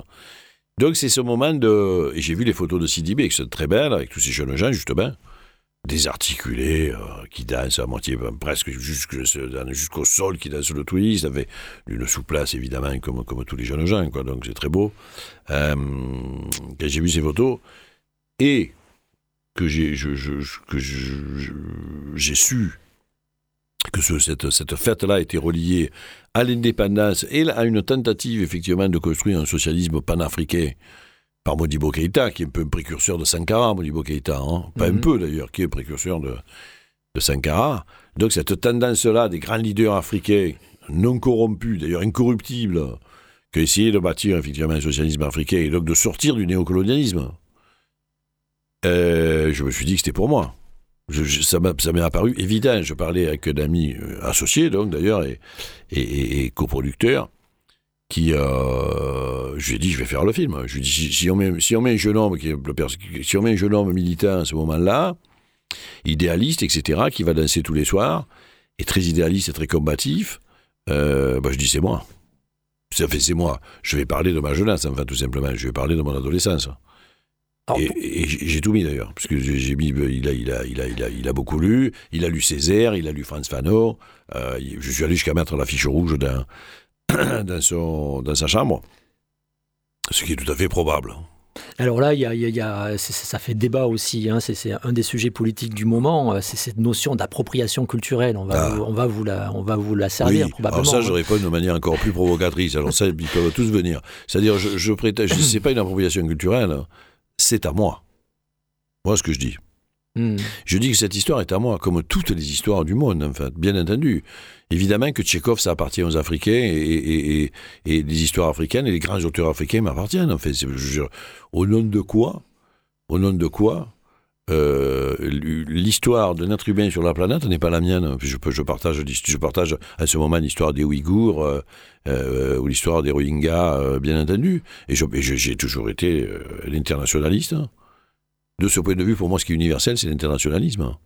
Donc c'est ce moment de... J'ai vu les photos de Sidibé qui sont très belles, avec tous ces jeunes gens, justement, désarticulés, euh, qui dansent à moitié, presque jusqu'au sol, qui dansent le twist, avec une souplesse, évidemment, comme, tous les jeunes gens. Donc c'est très beau. Euh, quand j'ai vu ces photos, et que j'ai su que ce, cette, cette fête-là était reliée à l'indépendance et à une tentative effectivement de construire un socialisme panafricain par Modibo Keïta, qui est un peu précurseur de Sankara, Modibo Keïta, hein pas mm -hmm. un peu d'ailleurs, qui est précurseur de, de Sankara. Donc cette tendance-là des grands leaders africains, non corrompus, d'ailleurs incorruptibles, qui ont essayé de bâtir effectivement un socialisme africain et donc de sortir du néocolonialisme euh, je me suis dit que c'était pour moi. Je, je, ça m'est apparu évident. Je parlais avec un ami euh, associé, donc d'ailleurs, et, et, et, et, coproducteur, qui, euh, je lui ai dit, je vais faire le film. Je lui ai dit, si, si, on, met, si on met un jeune homme, qui, si on met un jeune homme militant à ce moment-là, idéaliste, etc., qui va danser tous les soirs, et très idéaliste et très combatif, euh, bah, je dis, c'est moi. Ça fait, c'est moi. Je vais parler de ma jeunesse, enfin, tout simplement. Je vais parler de mon adolescence. Alors, et, et j'ai tout mis d'ailleurs, parce que j'ai mis, il a, il, a, il, a, il, a, il a beaucoup lu, il a lu Césaire, il a lu Franz Fanon, euh, je suis allé jusqu'à mettre l'affiche rouge dans, dans, son, dans sa chambre, ce qui est tout à fait probable. Alors là, il y a, il y a, ça fait débat aussi. Hein, c'est un des sujets politiques du moment. Euh, c'est cette notion d'appropriation culturelle. On va, ah. vous, on va vous la, on va vous la servir oui. probablement. Alors ça, je réponds de manière encore plus provocatrice. Alors ça, ils peuvent tous venir. C'est-à-dire, je, je prétends, c'est pas une appropriation culturelle c'est à moi. Moi, ce que je dis. Hmm. Je dis que cette histoire est à moi, comme toutes les histoires du monde, en bien entendu. Évidemment que Tchekhov, ça appartient aux Africains, et, et, les histoires africaines et les grands auteurs africains m'appartiennent, en fait. Au nom de quoi Au nom de quoi euh, l'histoire d'un être humain sur la planète n'est pas la mienne. Je, partage, je partage à ce moment l'histoire des Ouïghours euh, euh, ou l'histoire des Rohingyas, bien entendu. Et j'ai toujours été l'internationaliste. De ce point de vue, pour moi, ce qui est universel, c'est l'internationalisme.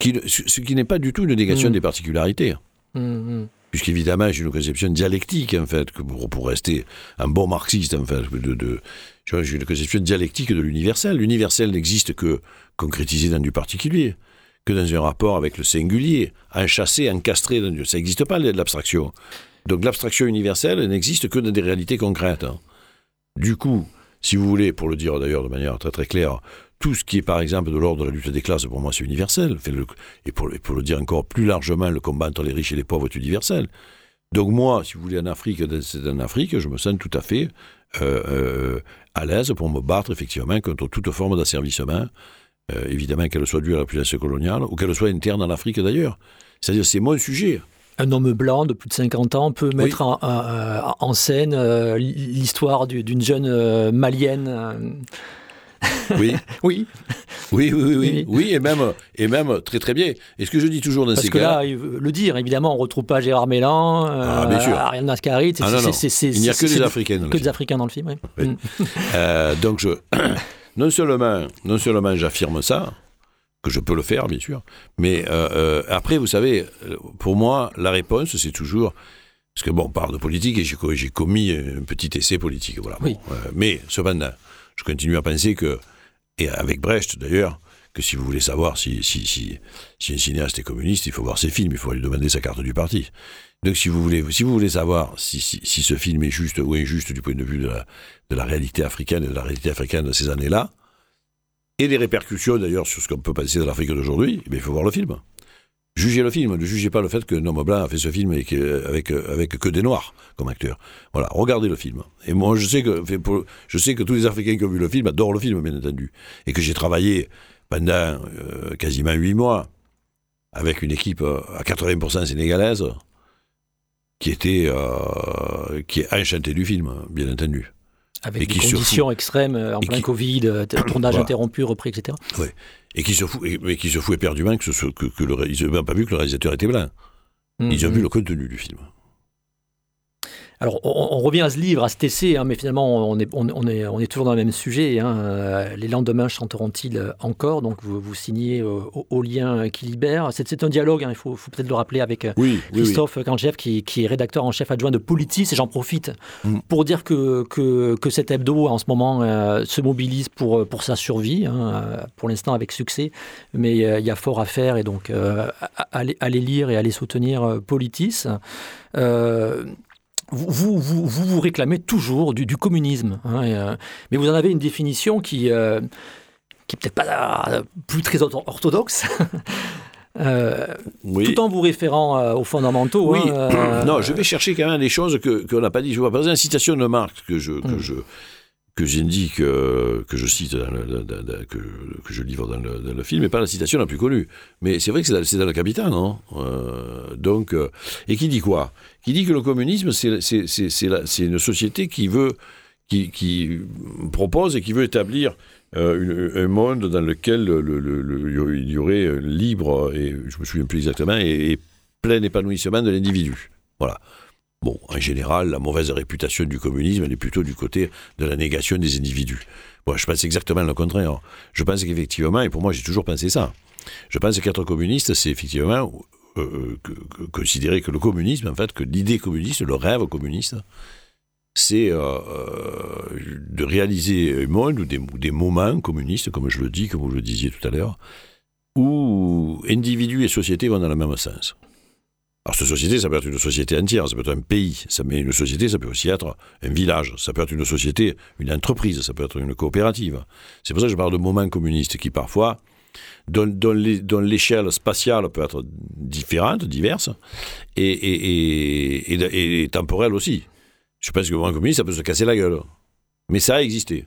Qui ne- ce qui n'est pas du tout une négation Mm. des particularités. Hmm, hmm. Puisqu'évidemment, j'ai une conception dialectique, en fait, pour, pour rester un bon marxiste, en fait, de, de- j'ai une conception dialectique de l'universel. L'universel n'existe que concrétisé dans du particulier, que dans un rapport avec le singulier, enchâssé, encastré, dans du- ça n'existe pas l'abstraction. Donc l'abstraction universelle n'existe que dans des réalités concrètes. hein. Du coup, si vous voulez, pour le dire d'ailleurs de manière très très claire, tout ce qui est par exemple de l'ordre de la lutte des classes, pour moi c'est universel. Et, pour, le dire encore plus largement, le combat entre les riches et les pauvres est universel. Donc moi, si vous voulez, en Afrique, c'est en Afrique, je me sens tout à fait euh, euh, à l'aise pour me battre effectivement contre toute forme d'asservissement, euh, évidemment qu'elle soit due à la puissance coloniale ou qu'elle soit interne en Afrique d'ailleurs. C'est-à-dire c'est mon sujet. Un homme blanc de plus de 50 ans peut mettre en, en- en scène euh, l'histoire du- d'une jeune euh, malienne. euh, Oui, Oui, oui, oui, oui, oui, Oui. oui, et même, et même très très bien. Et ce que je dis toujours dans parce ces que cas-là, là, il veut le dire, évidemment, on ne retrouve pas Gérard Mélan, euh, Ah. Ariane Ascari. Ah, il n'y a que des Africains. dans le Que film. des Africains dans le film, oui. Oui. Euh, donc je, non seulement, non seulement j'affirme ça, que je peux le faire bien sûr, mais euh, euh, après vous savez, pour moi la réponse c'est toujours parce que bon on parle de politique et j'ai co- j'ai commis un petit essai politique voilà. Oui. Bon, euh, mais cependant, je continue à penser que et avec Brecht d'ailleurs que si vous voulez savoir si, si, si, si un cinéaste est communiste, il faut voir ses films, il faut lui demander sa carte du parti. Donc si vous voulez, si vous voulez savoir si, si, si ce film est juste ou injuste du point de vue de la, de la réalité africaine et de la réalité africaine de ces années-là, et les répercussions d'ailleurs sur ce qu'on peut penser de l'Afrique d'aujourd'hui, eh il faut voir le film. Jugez le film, ne jugez pas le fait qu'un homme blanc a fait ce film avec, avec, avec que des noirs comme acteurs. Voilà, regardez le film. Et moi, je sais que, je sais que tous les Africains qui ont vu le film adorent le film, bien entendu. Et que j'ai travaillé pendant euh, quasiment huit mois avec une équipe euh, à 80% sénégalaise qui était euh, qui est enchantée du film, bien entendu. Avec Et des qui conditions extrêmes, euh, en Et plein qui- Covid, euh, tournage interrompu, repris, etc. Et qui se fout, et- mais qui se fout éperdument que, ce que, que le, ré- ils n'ont même pas vu que le réalisateur était blanc. Ils ont vu le contenu du film. Alors, on, on revient à ce livre, à cet essai, hein, mais finalement, on est, on, on est, on est toujours dans le même sujet. hein. Euh, Les lendemains chanteront-ils encore? Donc, vous, vous signez au, au lien qui libère. C'est c'est un dialogue, hein, il faut, faut peut-être le rappeler, avec euh, Oui, oui, oui. Christophe Kanchev, qui, qui est rédacteur en chef adjoint de Politis. Et j'en profite Mm. pour dire que, que, que cet hebdo, en ce moment, euh, se mobilise pour, pour sa survie, pour l'instant avec succès. Mais euh, il y a fort à faire. Et donc, euh, allez, allez lire et allez soutenir Politis. Euh, vous, vous, vous, vous réclamez toujours du, du communisme, hein, et, euh, mais vous en avez une définition qui, euh, qui peut-être pas euh, plus très ortho- orthodoxe, Euh, Oui. tout en vous référant euh, aux fondamentaux. Oui. hein, non, je vais chercher quand même des choses que qu'on n'a pas dit. Je vois par exemple une citation de Marx que je que Mm. je que j'indique que je cite dans le- que, que je livre dans le, film, et pas la citation la plus connue. Mais c'est vrai que c'est dans, le Capital, non? Euh, Donc euh, et qui dit quoi? Qui dit que le communisme c'est une société qui veut qui, qui propose et qui veut établir euh, un monde dans lequel le- le- le- il y aurait libre et je me souviens plus exactement et, et plein épanouissement de l'individu. Voilà. Bon, en général, la mauvaise réputation du communisme, elle est plutôt du côté de la négation des individus. Moi, je pense exactement le contraire. Je pense qu'effectivement, et pour moi, j'ai toujours pensé ça. Je pense qu'être communiste, c'est effectivement euh, que- que- considérer que le communisme, en fait, que l'idée communiste, le rêve communiste, c'est euh, euh, de réaliser un monde ou des, des moments communistes, comme je le dis, comme vous le disiez tout à l'heure, où individus et sociétés vont dans le même sens. Alors, cette société, ça peut être une société entière, ça peut être un pays, ça, mais une société, ça peut aussi être un village, ça peut être une société, une entreprise, ça peut être une coopérative. C'est pour ça que je parle de moments communistes qui, parfois, dont, l'échelle spatiale peut être différente, diverse, et- et temporelle aussi. Je pense que le moment communiste, ça peut se casser la gueule. Mais ça a existé.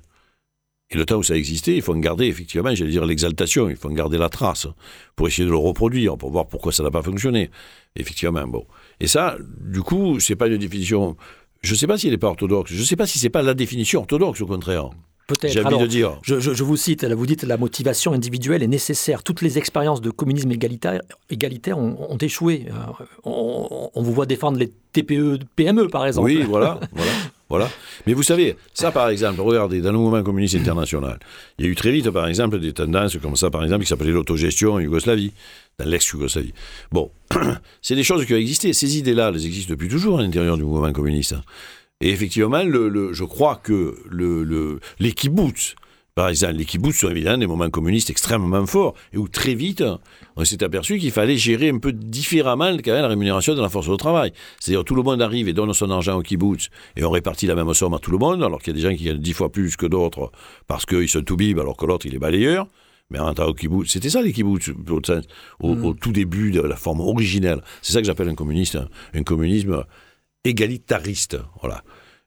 Et le temps où ça existait, il faut en garder effectivement, j'allais dire l'exaltation, il faut en garder la trace pour essayer de le reproduire, pour voir pourquoi ça n'a pas fonctionné. Effectivement, bon. Et ça, du coup, c'est pas une définition. Je ne sais pas si elle n'est pas orthodoxe. Je ne sais pas si c'est pas la définition orthodoxe, au contraire. Peut-être. J'ai envie de dire. Je, je, je, vous cite, là, vous dites la motivation individuelle est nécessaire. Toutes les expériences de communisme égalitaire, égalitaire ont, ont échoué. Euh, on, on, vous voit défendre les TPE, PME, par exemple. Oui, voilà, voilà. Voilà. Mais vous savez, ça par exemple, regardez, dans le mouvement communiste international, il y a eu très vite, par exemple, des tendances comme ça, par exemple, qui s'appelait l'autogestion en Yougoslavie, dans l'ex-Yougoslavie. Bon, c'est des choses qui ont existé. Ces idées-là, elles existent depuis toujours à l'intérieur du mouvement communiste. Et effectivement, je crois que le, le, les kibbutz, par exemple, les kibbutz sont évidemment des moments communistes extrêmement forts, et où très vite, on s'est aperçu qu'il fallait gérer un peu différemment quand même la rémunération de la force de travail. C'est-à-dire tout le monde arrive et donne son argent au kibbutz, et on répartit la même somme à tout le monde, alors qu'il y a des gens qui gagnent dix fois plus que d'autres parce qu'ils sont tout bib, alors que l'autre, il est balayeur. Mais en tant que c'était ça les kibbutz, au, mmh. au, tout début de la forme originelle. C'est ça que j'appelle un communiste, un communisme égalitariste. Voilà.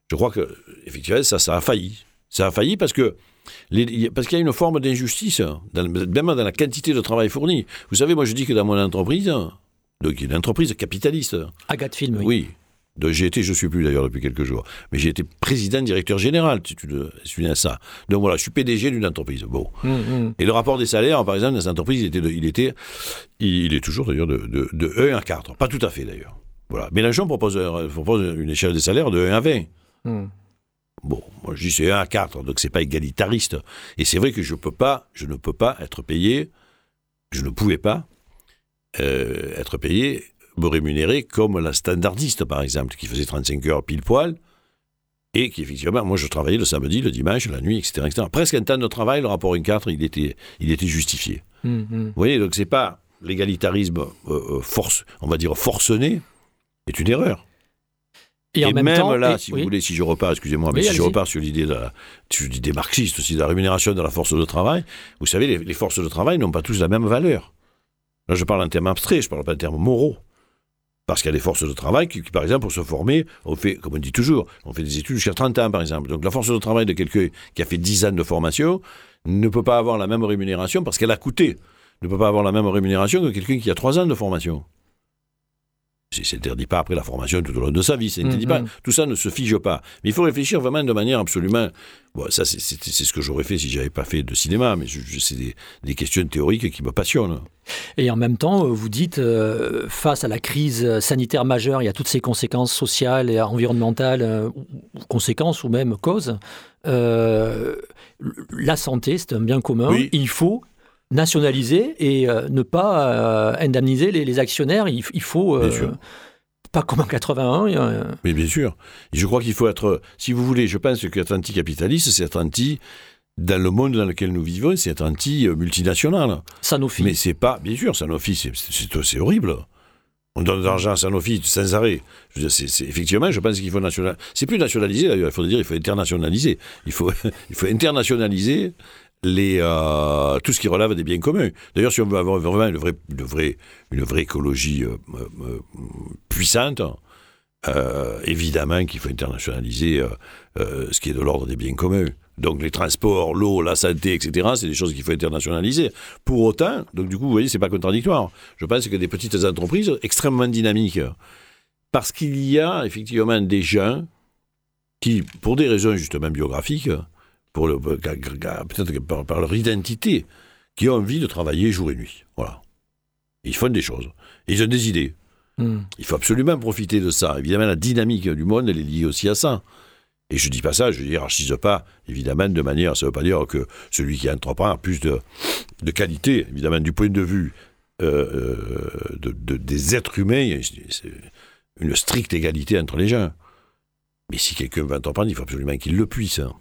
Je crois que, effectivement, ça, ça a failli. Ça a failli parce que les, parce qu'il y a une forme d'injustice, dans, même dans la quantité de travail fourni. Vous savez, moi je dis que dans mon entreprise, donc une entreprise capitaliste. Agathe Film, oui. Oui. J'ai été, je ne suis plus d'ailleurs depuis quelques jours, mais j'ai été président directeur général, si tu te souviens ça. Donc voilà, je suis PDG d'une entreprise. Bon. Mmh, mmh. Et le rapport des salaires, par exemple, dans cette entreprise, il était, de, il, était il, est toujours d'ailleurs de, de, de 1 à 4. Pas tout à fait d'ailleurs. Voilà. Mélenchon propose, propose une échelle des salaires de 1 à 20. Mmh. Bon, moi je dis c'est 1 à 4, donc c'est pas égalitariste. Et c'est vrai que je peux pas, je ne peux pas être payé, je ne pouvais pas euh, être payé, me rémunérer comme la standardiste par exemple, qui faisait 35 heures pile poil, et qui effectivement, moi je travaillais le samedi, le dimanche, la nuit, etc. etc. Presque un temps de travail, le rapport 1-4, il était, il était justifié. Mmh, Vous voyez, donc c'est pas l'égalitarisme euh, force, on va dire forcené, est une erreur. Et, en même, même temps, là, et- si oui. vous voulez, si je repars, excusez-moi, mais Oui, si je repars sur l'idée de la- sur l'idée marxiste aussi de la rémunération de la force de travail, vous savez, les, les forces de travail n'ont pas tous la même valeur. Là, je parle en termes abstraits, je parle pas en termes moraux. Parce qu'il y a des forces de travail qui, qui, par exemple, pour se former, on fait, comme on dit toujours, on fait des études jusqu'à 30 ans, par exemple. Donc la force de travail de quelqu'un qui a fait 10 ans de formation ne peut pas avoir la même rémunération parce qu'elle a coûté. Ne peut pas avoir la même rémunération que quelqu'un qui a 3 ans de formation. C'est c'est interdit pas après la formation tout au long de sa vie, Mhm. pas. Tout ça ne se fige pas. Mais il faut réfléchir vraiment de manière absolument. Bon, ça, c'est- ce que j'aurais fait si j'avais pas fait de cinéma, mais c'est des, des questions théoriques qui me passionnent. Et en même temps, euh, vous dites, euh, face à la crise sanitaire majeure, il y a toutes ces conséquences sociales et environnementales, euh, conséquences ou même causes. euh, la santé, c'est un bien commun. Oui. Il faut nationaliser et euh, ne pas euh, indemniser les, les actionnaires. Il, il faut, euh, Bien sûr. pas comme en 81, euh, Mais bien sûr. Et je crois qu'il faut être, si vous voulez, je pense qu'être anticapitaliste, c'est être anti, dans le monde dans lequel nous vivons, c'est être anti-multinational. Sanofi. Mais c'est pas, bien sûr, Sanofi, c'est- horrible. On donne de l'argent à Sanofi sans arrêt. Je veux dire, effectivement, je pense qu'il faut nationaliser. C'est plus nationaliser, d'ailleurs, il faut dire, il faut internationaliser. Il faut, il faut internationaliser euh, tout ce qui relève des biens communs. D'ailleurs, si on veut avoir vraiment une vraie, une vraie, écologie euh, euh, puissante, évidemment qu'il faut internationaliser ce qui est de l'ordre des biens communs. Donc les transports, l'eau, la santé, etc., c'est des choses qu'il faut internationaliser. Pour autant, donc du coup, vous voyez, c'est pas contradictoire. Je pense que des petites entreprises extrêmement dynamiques, parce qu'il y a effectivement des gens qui, pour des raisons justement biographiques, pour le- peut-être par, par leur identité, qui ont envie de travailler jour et nuit. Voilà. Ils font des choses. Ils ont des idées. Hmm. Il faut absolument profiter de ça. Évidemment, la dynamique du monde, elle est liée aussi à ça. Et je dis pas ça, je hiérarchise pas, évidemment, de manière, ça veut pas dire que celui qui entreprend a plus de, de qualité, évidemment, du point de vue euh, euh, de, de- des êtres humains, il y a c'est une stricte égalité entre les gens. Mais si quelqu'un veut entreprendre, il faut absolument qu'il le puisse. hein.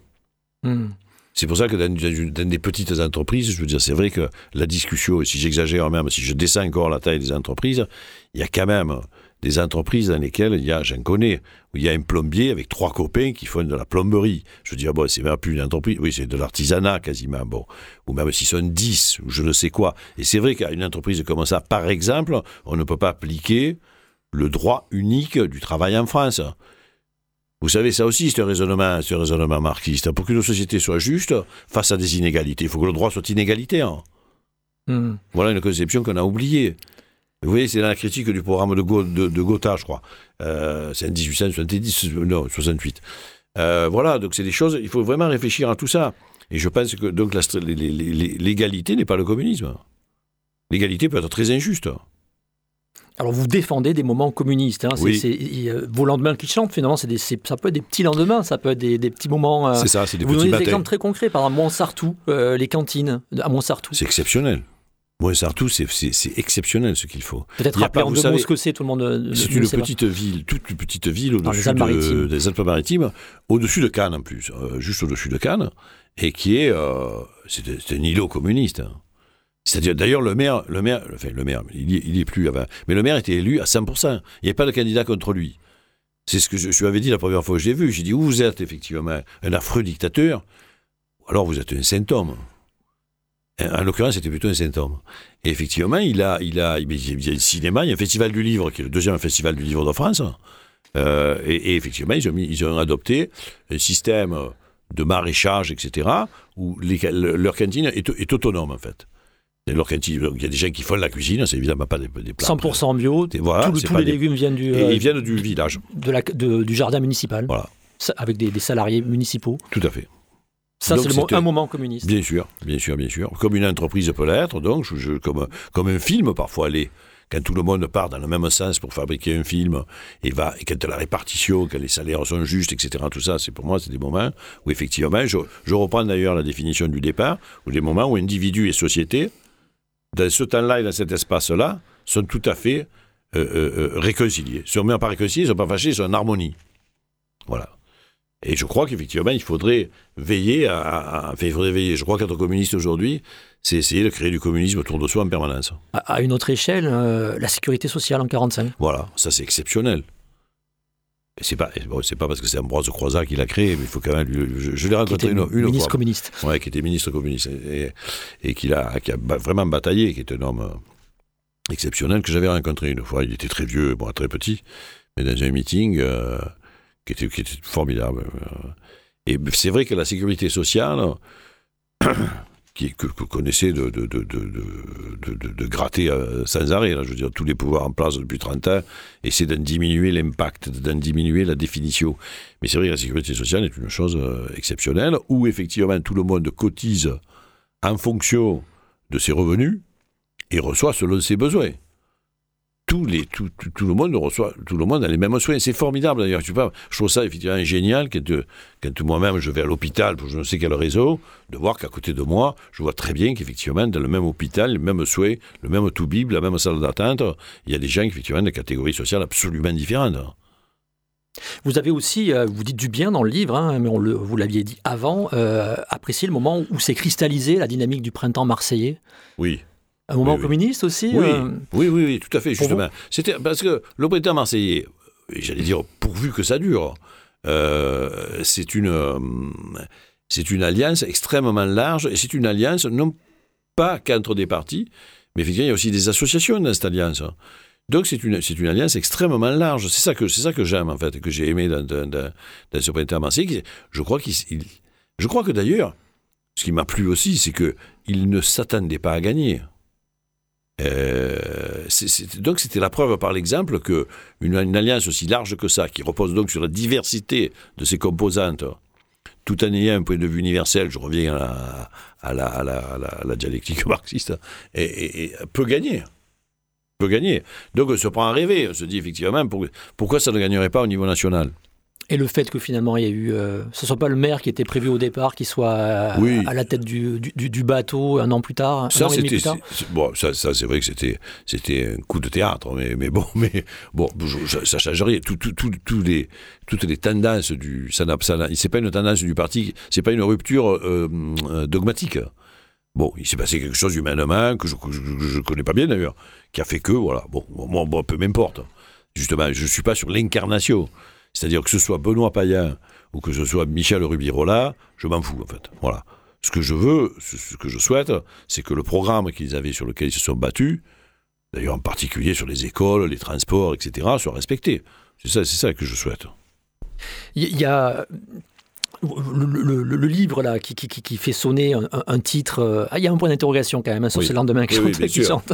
Hmm. C'est pour ça que dans, des petites entreprises, je veux dire, c'est vrai que la discussion, si j'exagère même, si je descends encore la taille des entreprises, il y a quand même des entreprises dans lesquelles il y a, j'en connais, où il y a un plombier avec trois copains qui font de la plomberie. Je veux dire, bon, c'est même plus une entreprise, oui, c'est de l'artisanat quasiment, bon. Ou même s'ils sont 10, ou je ne sais quoi. Et c'est vrai qu'à une entreprise comme ça, par exemple, on ne peut pas appliquer le droit unique du travail en France. Vous savez, ça aussi, c'est un raisonnement, un raisonnement marxiste. Pour qu'une société soit juste face à des inégalités, il faut que le droit soit inégalitaire. Hmm. Voilà une conception qu'on a oubliée. Vous voyez, c'est dans la critique du programme de, Go- de, de Gotha, je crois. Euh, c'est en 1870, non, 68. Euh, voilà, donc c'est des choses, il faut vraiment réfléchir à tout ça. Et je pense que donc l'égalité n'est pas le communisme. L'égalité peut être très injuste. Alors vous défendez des moments communistes. Hein. Oui. vos lendemains qui chantent, finalement, des- ça peut être des petits lendemains, ça peut être des, des petits moments. euh, C'est ça, c'est des vous petits donnez des exemples très concrets, par exemple Montsartou, euh, les cantines à Montsartou. C'est exceptionnel. Moi, Sartou, c'est exceptionnel ce qu'il faut. Peut-être rappeler en deux mots savez, ce que c'est, tout le monde ne, C'est ne une pas. petite ville, toute une petite ville au-dessus de- des Alpes-Maritimes, au-dessus de Cannes en plus, euh, juste au-dessus de Cannes, et qui est, euh, c'est c'est un îlot communiste. hein. C'est-à-dire, d'ailleurs, le maire, le maire, enfin le maire, il y, il y est plus avant, mais le maire était élu à 100%. Il n'y avait pas de candidat contre lui. C'est ce que je, lui avais dit la première fois que je l'ai vu. J'ai dit, ou vous êtes effectivement un affreux dictateur, ou alors vous êtes un saint homme. En l'occurrence, c'était plutôt un homme. Et effectivement, il a, il a, il y a le cinéma, il y a un festival du livre, qui est le deuxième festival du livre de France. Euh, et, effectivement, ils ont, adopté un système de maraîchage, etc., où leur cantine est autonome, en fait. Et leur cantine, donc, il y a des gens qui font la cuisine, c'est évidemment pas des, des plats. 100% bio, voilà, tout le- c'est tous les des- légumes viennent du, Et euh, ils viennent du village, de la- de- du jardin municipal, Voilà. Avec des, des salariés municipaux. tout à fait. Ça, c'est mo- un moment communiste. Bien sûr, bien sûr, bien sûr. Comme une entreprise peut l'être, donc, je- je- comme, comme un film parfois l'est. Quand tout le monde part dans le même sens pour fabriquer un film, et, va, et quand la répartition, quand les salaires sont justes, etc., tout ça, c'est pour moi, c'est des moments où effectivement, je, je reprends d'ailleurs la définition du départ, ou des moments où individu et société, dans ce temps-là et dans cet espace-là, sont tout à fait euh, euh, euh, réconciliés. Ils sont même pas réconciliés, ils ne sont pas fâchés, ils sont en harmonie. Voilà. Et je crois qu'effectivement, il faudrait veiller à, il faudrait veiller. Je crois qu'être communiste aujourd'hui, c'est essayer de créer du communisme autour de soi en permanence. À, à une autre échelle, euh, la sécurité sociale en 45. Voilà, ça c'est exceptionnel. C'est pas, bon, c'est pas parce que c'est Ambroise Croizat qui l'a créé, mais il faut quand même lui. Je, je l'ai rencontré une, une ministre fois. communiste. Ouais, qui était ministre communiste et, et qui, a, qui a vraiment bataillé, qui est un homme euh, exceptionnel que j'avais rencontré une fois. Il était très vieux, bon, très petit, mais dans un meeting euh, qui, était, qui était formidable. euh. Et c'est vrai que la sécurité sociale, que, que connaissait de, gratter euh, sans arrêt, je veux dire, tous les pouvoirs en place depuis 30 ans, essaient d'en diminuer l'impact, d'en diminuer la définition. Mais c'est vrai que la sécurité sociale est une chose euh, exceptionnelle, où effectivement tout le monde cotise en fonction de ses revenus et reçoit selon ses besoins. Tous les, tout, tout, tout le monde reçoit, tout le monde a les mêmes soins. C'est formidable d'ailleurs. Tu vois, je trouve ça effectivement génial quand, quand moi-même je vais à l'hôpital pour je ne sais quel réseau, de voir qu'à côté de moi, je vois très bien qu'effectivement dans le même hôpital, les mêmes soins, le même tout bible, la même salle d'attente, il y a des gens effectivement de catégories sociales absolument différentes. Vous avez aussi, euh, vous dites du bien dans le livre, hein, mais on le, vous l'aviez dit avant, euh, apprécié le moment où s'est cristallisé la dynamique du printemps marseillais? Oui. Un moment Oui, oui. communiste aussi Oui, euh, oui, oui, oui, tout à fait, justement. C'était parce que le printemps marseillais, j'allais dire pourvu que ça dure, euh, c'est une, euh, c'est une alliance extrêmement large et c'est une alliance non pas qu'entre des partis, mais effectivement il y a aussi des associations dans cette alliance. Donc c'est une, c'est une alliance extrêmement large. C'est ça que, c'est ça que j'aime en fait, que j'ai aimé dans, dans, dans- dans ce printemps marseillais. Je crois qu'il, je crois que d'ailleurs, ce qui m'a plu aussi, c'est que il ne s'attendait pas à gagner. Euh, donc c'était la preuve par l'exemple que une, alliance aussi large que ça, qui repose donc sur la diversité de ses composantes, tout en ayant un point de vue universel, je reviens à la, dialectique marxiste, peut gagner. Peut gagner. Donc on se prend à rêver, on se dit effectivement pour- pourquoi ça ne gagnerait pas au niveau national? Et le fait que finalement il y a eu, euh, ce soit pas le maire qui était prévu au départ, qui soit euh, Oui. à la tête du, du- du- du bateau un an plus tard, Ça, c'était, bon, ça, ça, c'est vrai que c'était, c'était un coup de théâtre, mais, mais bon, mais bon, je- ça change rien. Tout, tout, tout- tous les, toutes les tendances du, ça c'est pas une tendance du parti, c'est pas une rupture euh, dogmatique. Bon, il s'est passé quelque chose humainement que je, que je, que je connais pas bien d'ailleurs, qui a fait que, voilà, bon, moi, peu m'importe. Justement, je suis pas sur l'incarnation. C'est-à-dire que ce soit Benoît Payan ou que ce soit Michel Rubirola, je m'en fous en fait. Voilà. Ce que je veux, ce que je souhaite, c'est que le programme qu'ils avaient sur lequel ils se sont battus, d'ailleurs en particulier sur les écoles, les transports, etc., soit respecté. C'est ça, c'est ça que je souhaite. Il y a le, livre là qui, qui, fait sonner un, titre. ah, il y a un point d'interrogation quand même hein, sur ce lendemain oui, qui chante.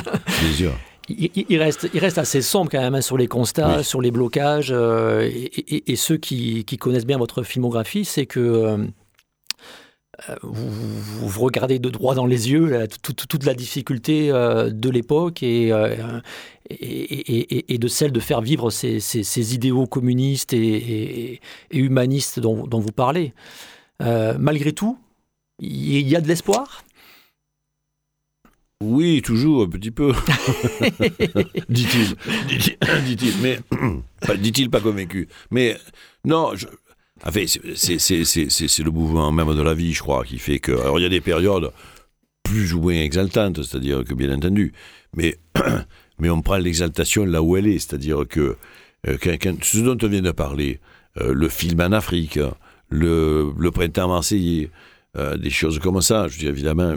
Il, reste, il reste assez sombre quand même hein, sur les constats, sur les blocages. et, ceux qui, connaissent bien votre filmographie, c'est que vous, vous, regardez de droit dans les yeux toute, la difficulté de l'époque et, et, de celle de faire vivre ces, idéaux communistes et, humanistes dont, vous parlez. Euh, malgré tout, il y a de l'espoir? Oui, toujours, un petit peu. dit-il. Dit-il, mais. dit-il pas convaincu. Mais non, je, c'est le mouvement même de la vie, je crois, qui fait que. Alors, il y a des périodes plus ou moins exaltantes, c'est-à-dire que, bien entendu, mais mais on prend l'exaltation là où elle est, c'est-à-dire que euh, ce dont on vient de parler, euh, le film en Afrique, le, printemps marseillais, euh, des choses comme ça, je dis évidemment,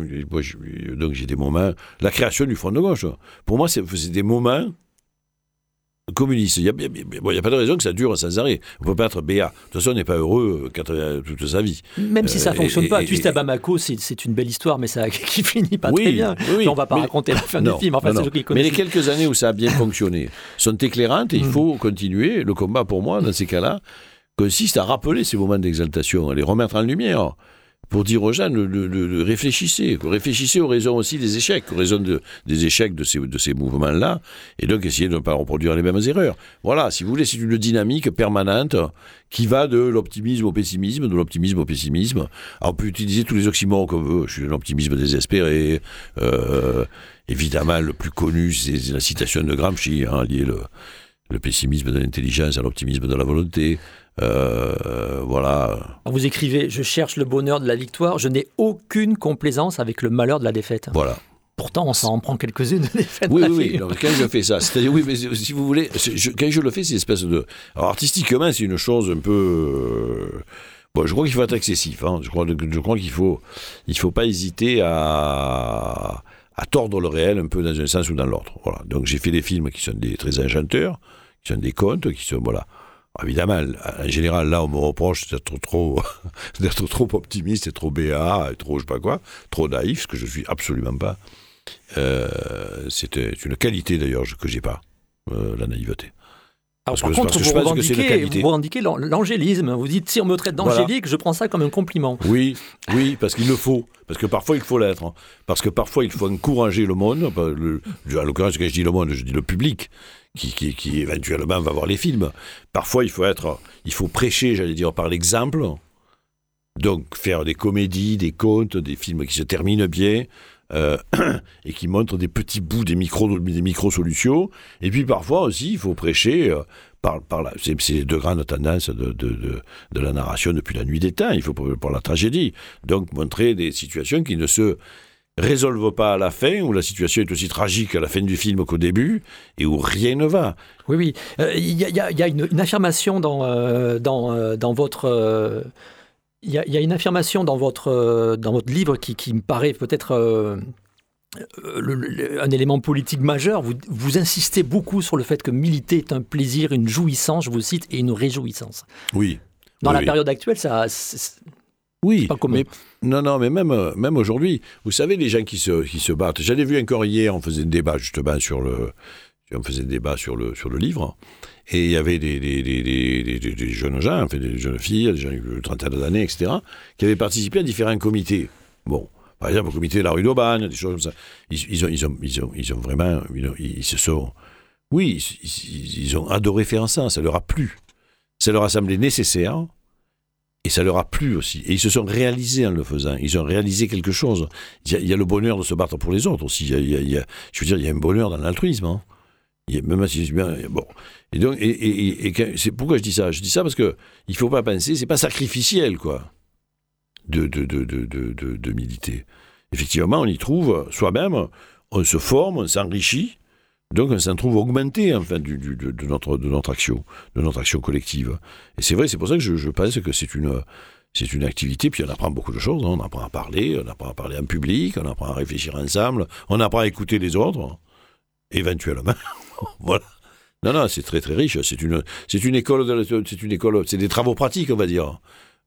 donc j'ai des moments, la création du Front de gauche, pour moi c'est des moments communiste. Il n'y a, pas de raison que ça dure sans arrêt. On ne peut pas être béat. De toute façon, on n'est pas heureux euh, toute sa vie. Même si ça ne euh, fonctionne pas. Twist à Bamako, c'est une belle histoire, mais ça qui finit pas très bien. on ne va pas raconter la fin du film. mais les quelques années où ça a bien fonctionné sont éclairantes et il mm. faut continuer. Le combat, pour moi, dans ces cas-là, consiste à rappeler ces moments d'exaltation, à les remettre en lumière pour dire aux de, réfléchissez, réfléchissez aux raisons aussi des échecs, aux raisons des échecs de ces, mouvements-là, et donc essayez de ne pas reproduire les mêmes erreurs. Voilà, si vous voulez, c'est une dynamique permanente qui va de l'optimisme au pessimisme, de l'optimisme au pessimisme. Alors, on peut utiliser tous les oxymores qu'on veut. Je suis un optimisme désespéré. Euh, évidemment, le plus connu, c'est la citation de Gramsci, hein, lié le, le pessimisme de l'intelligence à l'optimisme de la volonté. Euh, voilà. Vous écrivez Je cherche le bonheur de la victoire, je n'ai aucune complaisance avec le malheur de la défaite. Voilà. Pourtant, on s'en prend quelques-unes de défaites. Oui, oui, oui. quand je fais ça, c'est-à-dire, oui, mais si vous voulez, quand je le fais, c'est une espèce de. Alors, artistiquement, c'est une chose un peu. Euh, bon, je crois qu'il faut être excessif. Hein. Je crois, je crois qu'il faut, il faut pas hésiter à, à tordre le réel un peu dans un sens ou dans l'autre. Voilà. Donc, j'ai fait des films qui sont des très enchanteurs, qui sont des contes, qui sont voilà. Évidemment, en général, là, on me reproche d'être trop, trop optimiste et trop béat, et trop je sais pas quoi, trop naïf, ce que je suis absolument pas. Euh, c'est une qualité d'ailleurs que j'ai pas, euh, la naïveté. Alors, par contre, vous, revendiquez, vous revendiquez l'angélisme. Vous dites, si on me traite d'angélique, je prends ça comme un compliment. Oui, oui, parce qu'il le faut. Parce que parfois, il faut l'être. Parce que parfois, il faut encourager le monde. Le, à l'occurrence, quand je dis le monde, je dis le public qui, éventuellement va voir les films. Parfois, il faut être, il faut prêcher, j'allais dire, par l'exemple. Donc, faire des comédies, des contes, des films qui se terminent bien. Euh, et qui montrent des petits bouts des micro des micro solutions et puis parfois aussi il faut prêcher euh, par, par la, c'est, c'est deux grandes tendances de, de, de, de, la narration depuis la nuit des temps il faut pour la tragédie donc montrer des situations qui ne se résolvent pas à la fin, où la situation est aussi tragique à la fin du film qu'au début, et où rien ne va. Oui, oui. Euh, il y, a, une, affirmation dans, dans, dans votre... Il y, a une affirmation dans votre, dans votre livre qui, qui me paraît peut-être un élément politique majeur. Vous, vous insistez beaucoup sur le fait que militer est un plaisir, une jouissance, je vous cite, et une réjouissance. Oui. Dans la période actuelle, ça, oui, mais, non, non, mais même, euh, même aujourd'hui, vous savez, les gens qui se, qui se battent. J'avais vu encore hier, on faisait un débat justement sur le, on faisait un débat sur le, sur le livre, et il y avait des, jeunes gens, des jeunes filles, des gens de trentaine d'années, etc., qui avaient participé à différents comités. Bon, par exemple, au comité de la rue d'Aubagne, des choses comme ça. Ils, ont, ils, vraiment, ils, se sont, oui, ils, ont adoré faire ça, ça leur a plu. Ça leur a semblé nécessaire et ça leur a plu aussi. Et ils se sont réalisés en le faisant. Ils ont réalisé quelque chose. Il y a, le bonheur de se battre pour les autres aussi. Il y a, je veux dire, il y a un bonheur dans l'altruisme. Hein. Même si bien, bon. Et donc, et, c'est pourquoi je dis ça? Je dis ça parce que il faut pas penser, c'est pas sacrificiel, quoi, de de, de, de, de, militer. Effectivement, on y trouve soi-même, on se forme, on s'enrichit, donc on s'en trouve augmenté enfin, du, de, notre, de notre action, de notre action collective. Et c'est vrai, c'est pour ça que je, pense que c'est une, c'est une activité, puis on apprend beaucoup de choses. Hein. On apprend à parler, on apprend à parler en public, on apprend à réfléchir ensemble, on apprend à écouter les autres, éventuellement. voilà. Non, non, c'est très très riche. C'est une, c'est une école, c'est une école, c'est des travaux pratiques, on va dire.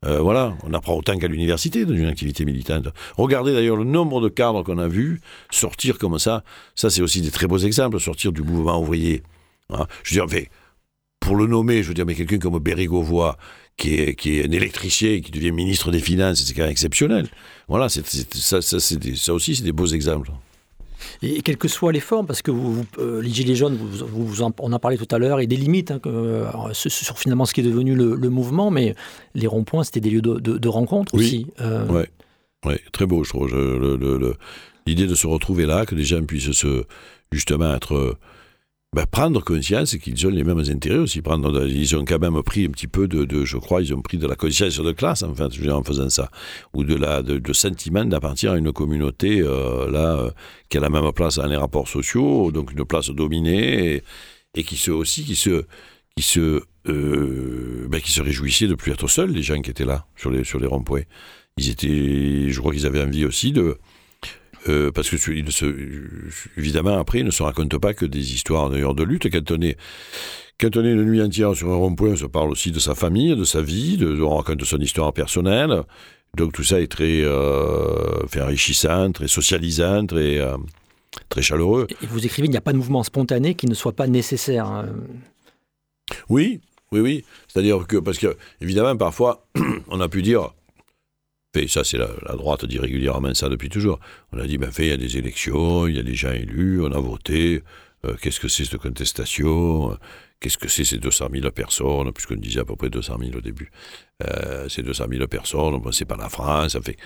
Euh, voilà, on apprend autant qu'à l'université dans une activité militante. Regardez d'ailleurs le nombre de cadres qu'on a vus sortir comme ça. Ça, c'est aussi des très beaux exemples, sortir du mouvement ouvrier. Hein. Je veux dire, pour le nommer, je veux dire, mais quelqu'un comme Berry qui est, qui est un électricien qui devient ministre des Finances, c'est quand même exceptionnel. Voilà, ça, ça aussi, c'est des beaux exemples. Et quelles que soient les formes, parce que vous, euh, les Gilets jaunes, vous, vous en, on en parlait tout à l'heure, et des limites hein, euh, sur finalement ce qui est devenu le, mouvement, mais les ronds-points, c'était des lieux de, rencontre aussi. Euh... Oui, ouais, très beau, je trouve. L'idée de se retrouver là, que les gens puissent se, justement être ben, prendre conscience qu'ils ont les mêmes intérêts aussi. Ils ont quand même pris un petit peu de, je crois, ils ont pris de la conscience de classe en, fait, en faisant ça, ou de la de, sentiment d'appartenir à une communauté euh, là euh, qui a la même place dans les rapports sociaux, donc une place dominée et, qui se aussi qui se qui se euh, ben, qui se réjouissaient de plus être seuls les gens qui étaient là sur les sur les ronds-points. Ils étaient, je crois qu'ils avaient envie aussi de euh, parce que il se, évidemment, après, il ne se raconte pas que des histoires d'ailleurs de lutte. Quand on est, quand on est une nuit entière sur un rond-point, on se parle aussi de sa famille, de sa vie, de, on raconte son histoire personnelle. Donc tout ça est très euh, enrichissant, très socialisant, très, euh, très chaleureux. Et vous écrivez, il n'y a pas de mouvement spontané qui ne soit pas nécessaire. Hein. Oui, oui, oui. C'est-à-dire que, parce que, évidemment, parfois, on a pu dire, ça, c'est la, droite dit régulièrement ça depuis toujours. On a dit, ben, fait, il y a des élections, il y a des gens élus, on a voté. Euh, qu'est-ce que c'est cette contestation? Qu'est-ce que c'est ces 200 000 personnes? Puisqu'on disait à peu près 200 000 au début. Euh, ces 200 000 personnes, ben, c'est pas la France. Fait...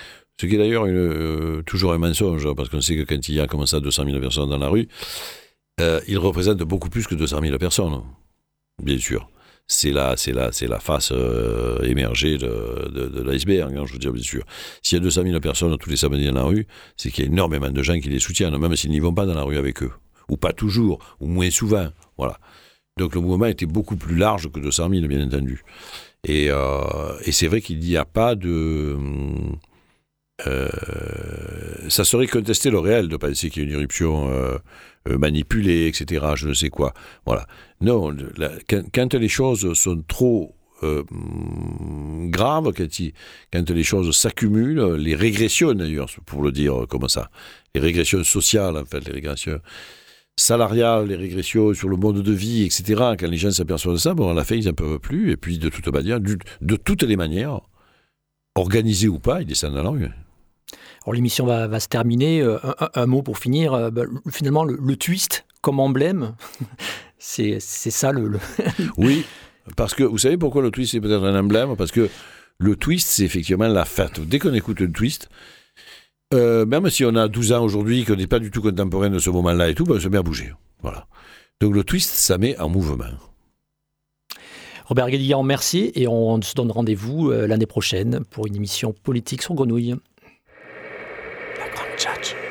Ce qui est d'ailleurs euh, toujours un mensonge, parce qu'on sait que quand il y a comme ça 200 000 personnes dans la rue, euh, ils représentent beaucoup plus que 200 000 personnes, bien sûr c'est la, c'est la, c'est la face euh, émergée de, de, l'iceberg, hein, je veux dire, bien sûr. S'il y a 200 000 personnes tous les samedis dans la rue, c'est qu'il y a énormément de gens qui les soutiennent, même s'ils n'y vont pas dans la rue avec eux. Ou pas toujours, ou moins souvent. Voilà. Donc le mouvement était beaucoup plus large que 200 000, bien entendu. Et, euh, et c'est vrai qu'il n'y a pas de. Euh, ça serait contester le réel de penser qu'il y a une irruption euh, euh, manipulée, etc. Je ne sais quoi. Voilà. Non, quand, les choses sont trop graves, quand, les choses s'accumulent, les régressions d'ailleurs, pour le dire comme ça, les régressions sociales, en fait, les régressions salariales, les régressions sur le mode de vie, etc. Quand les gens s'aperçoivent de ça, bon, à la fin, ils n'en peuvent plus. Et puis, de toute manière, toutes les manières, organisés ou pas, ils descendent la rue. Alors l'émission va, se terminer. Euh, un, mot pour finir. Euh, bah, finalement, le, twist comme emblème, c'est ça le... oui, parce que vous savez pourquoi le twist est peut-être un emblème? Parce que le twist, c'est effectivement la fête. Dès qu'on écoute le twist, euh, même si on a 12 ans aujourd'hui, qu'on n'est pas du tout contemporain de ce moment-là et tout, ben, on se met à bouger. Voilà. Donc le twist, ça met en mouvement. Robert Guédillan, merci et on se donne rendez-vous l'année prochaine pour une émission politique sur Grenouille. judge.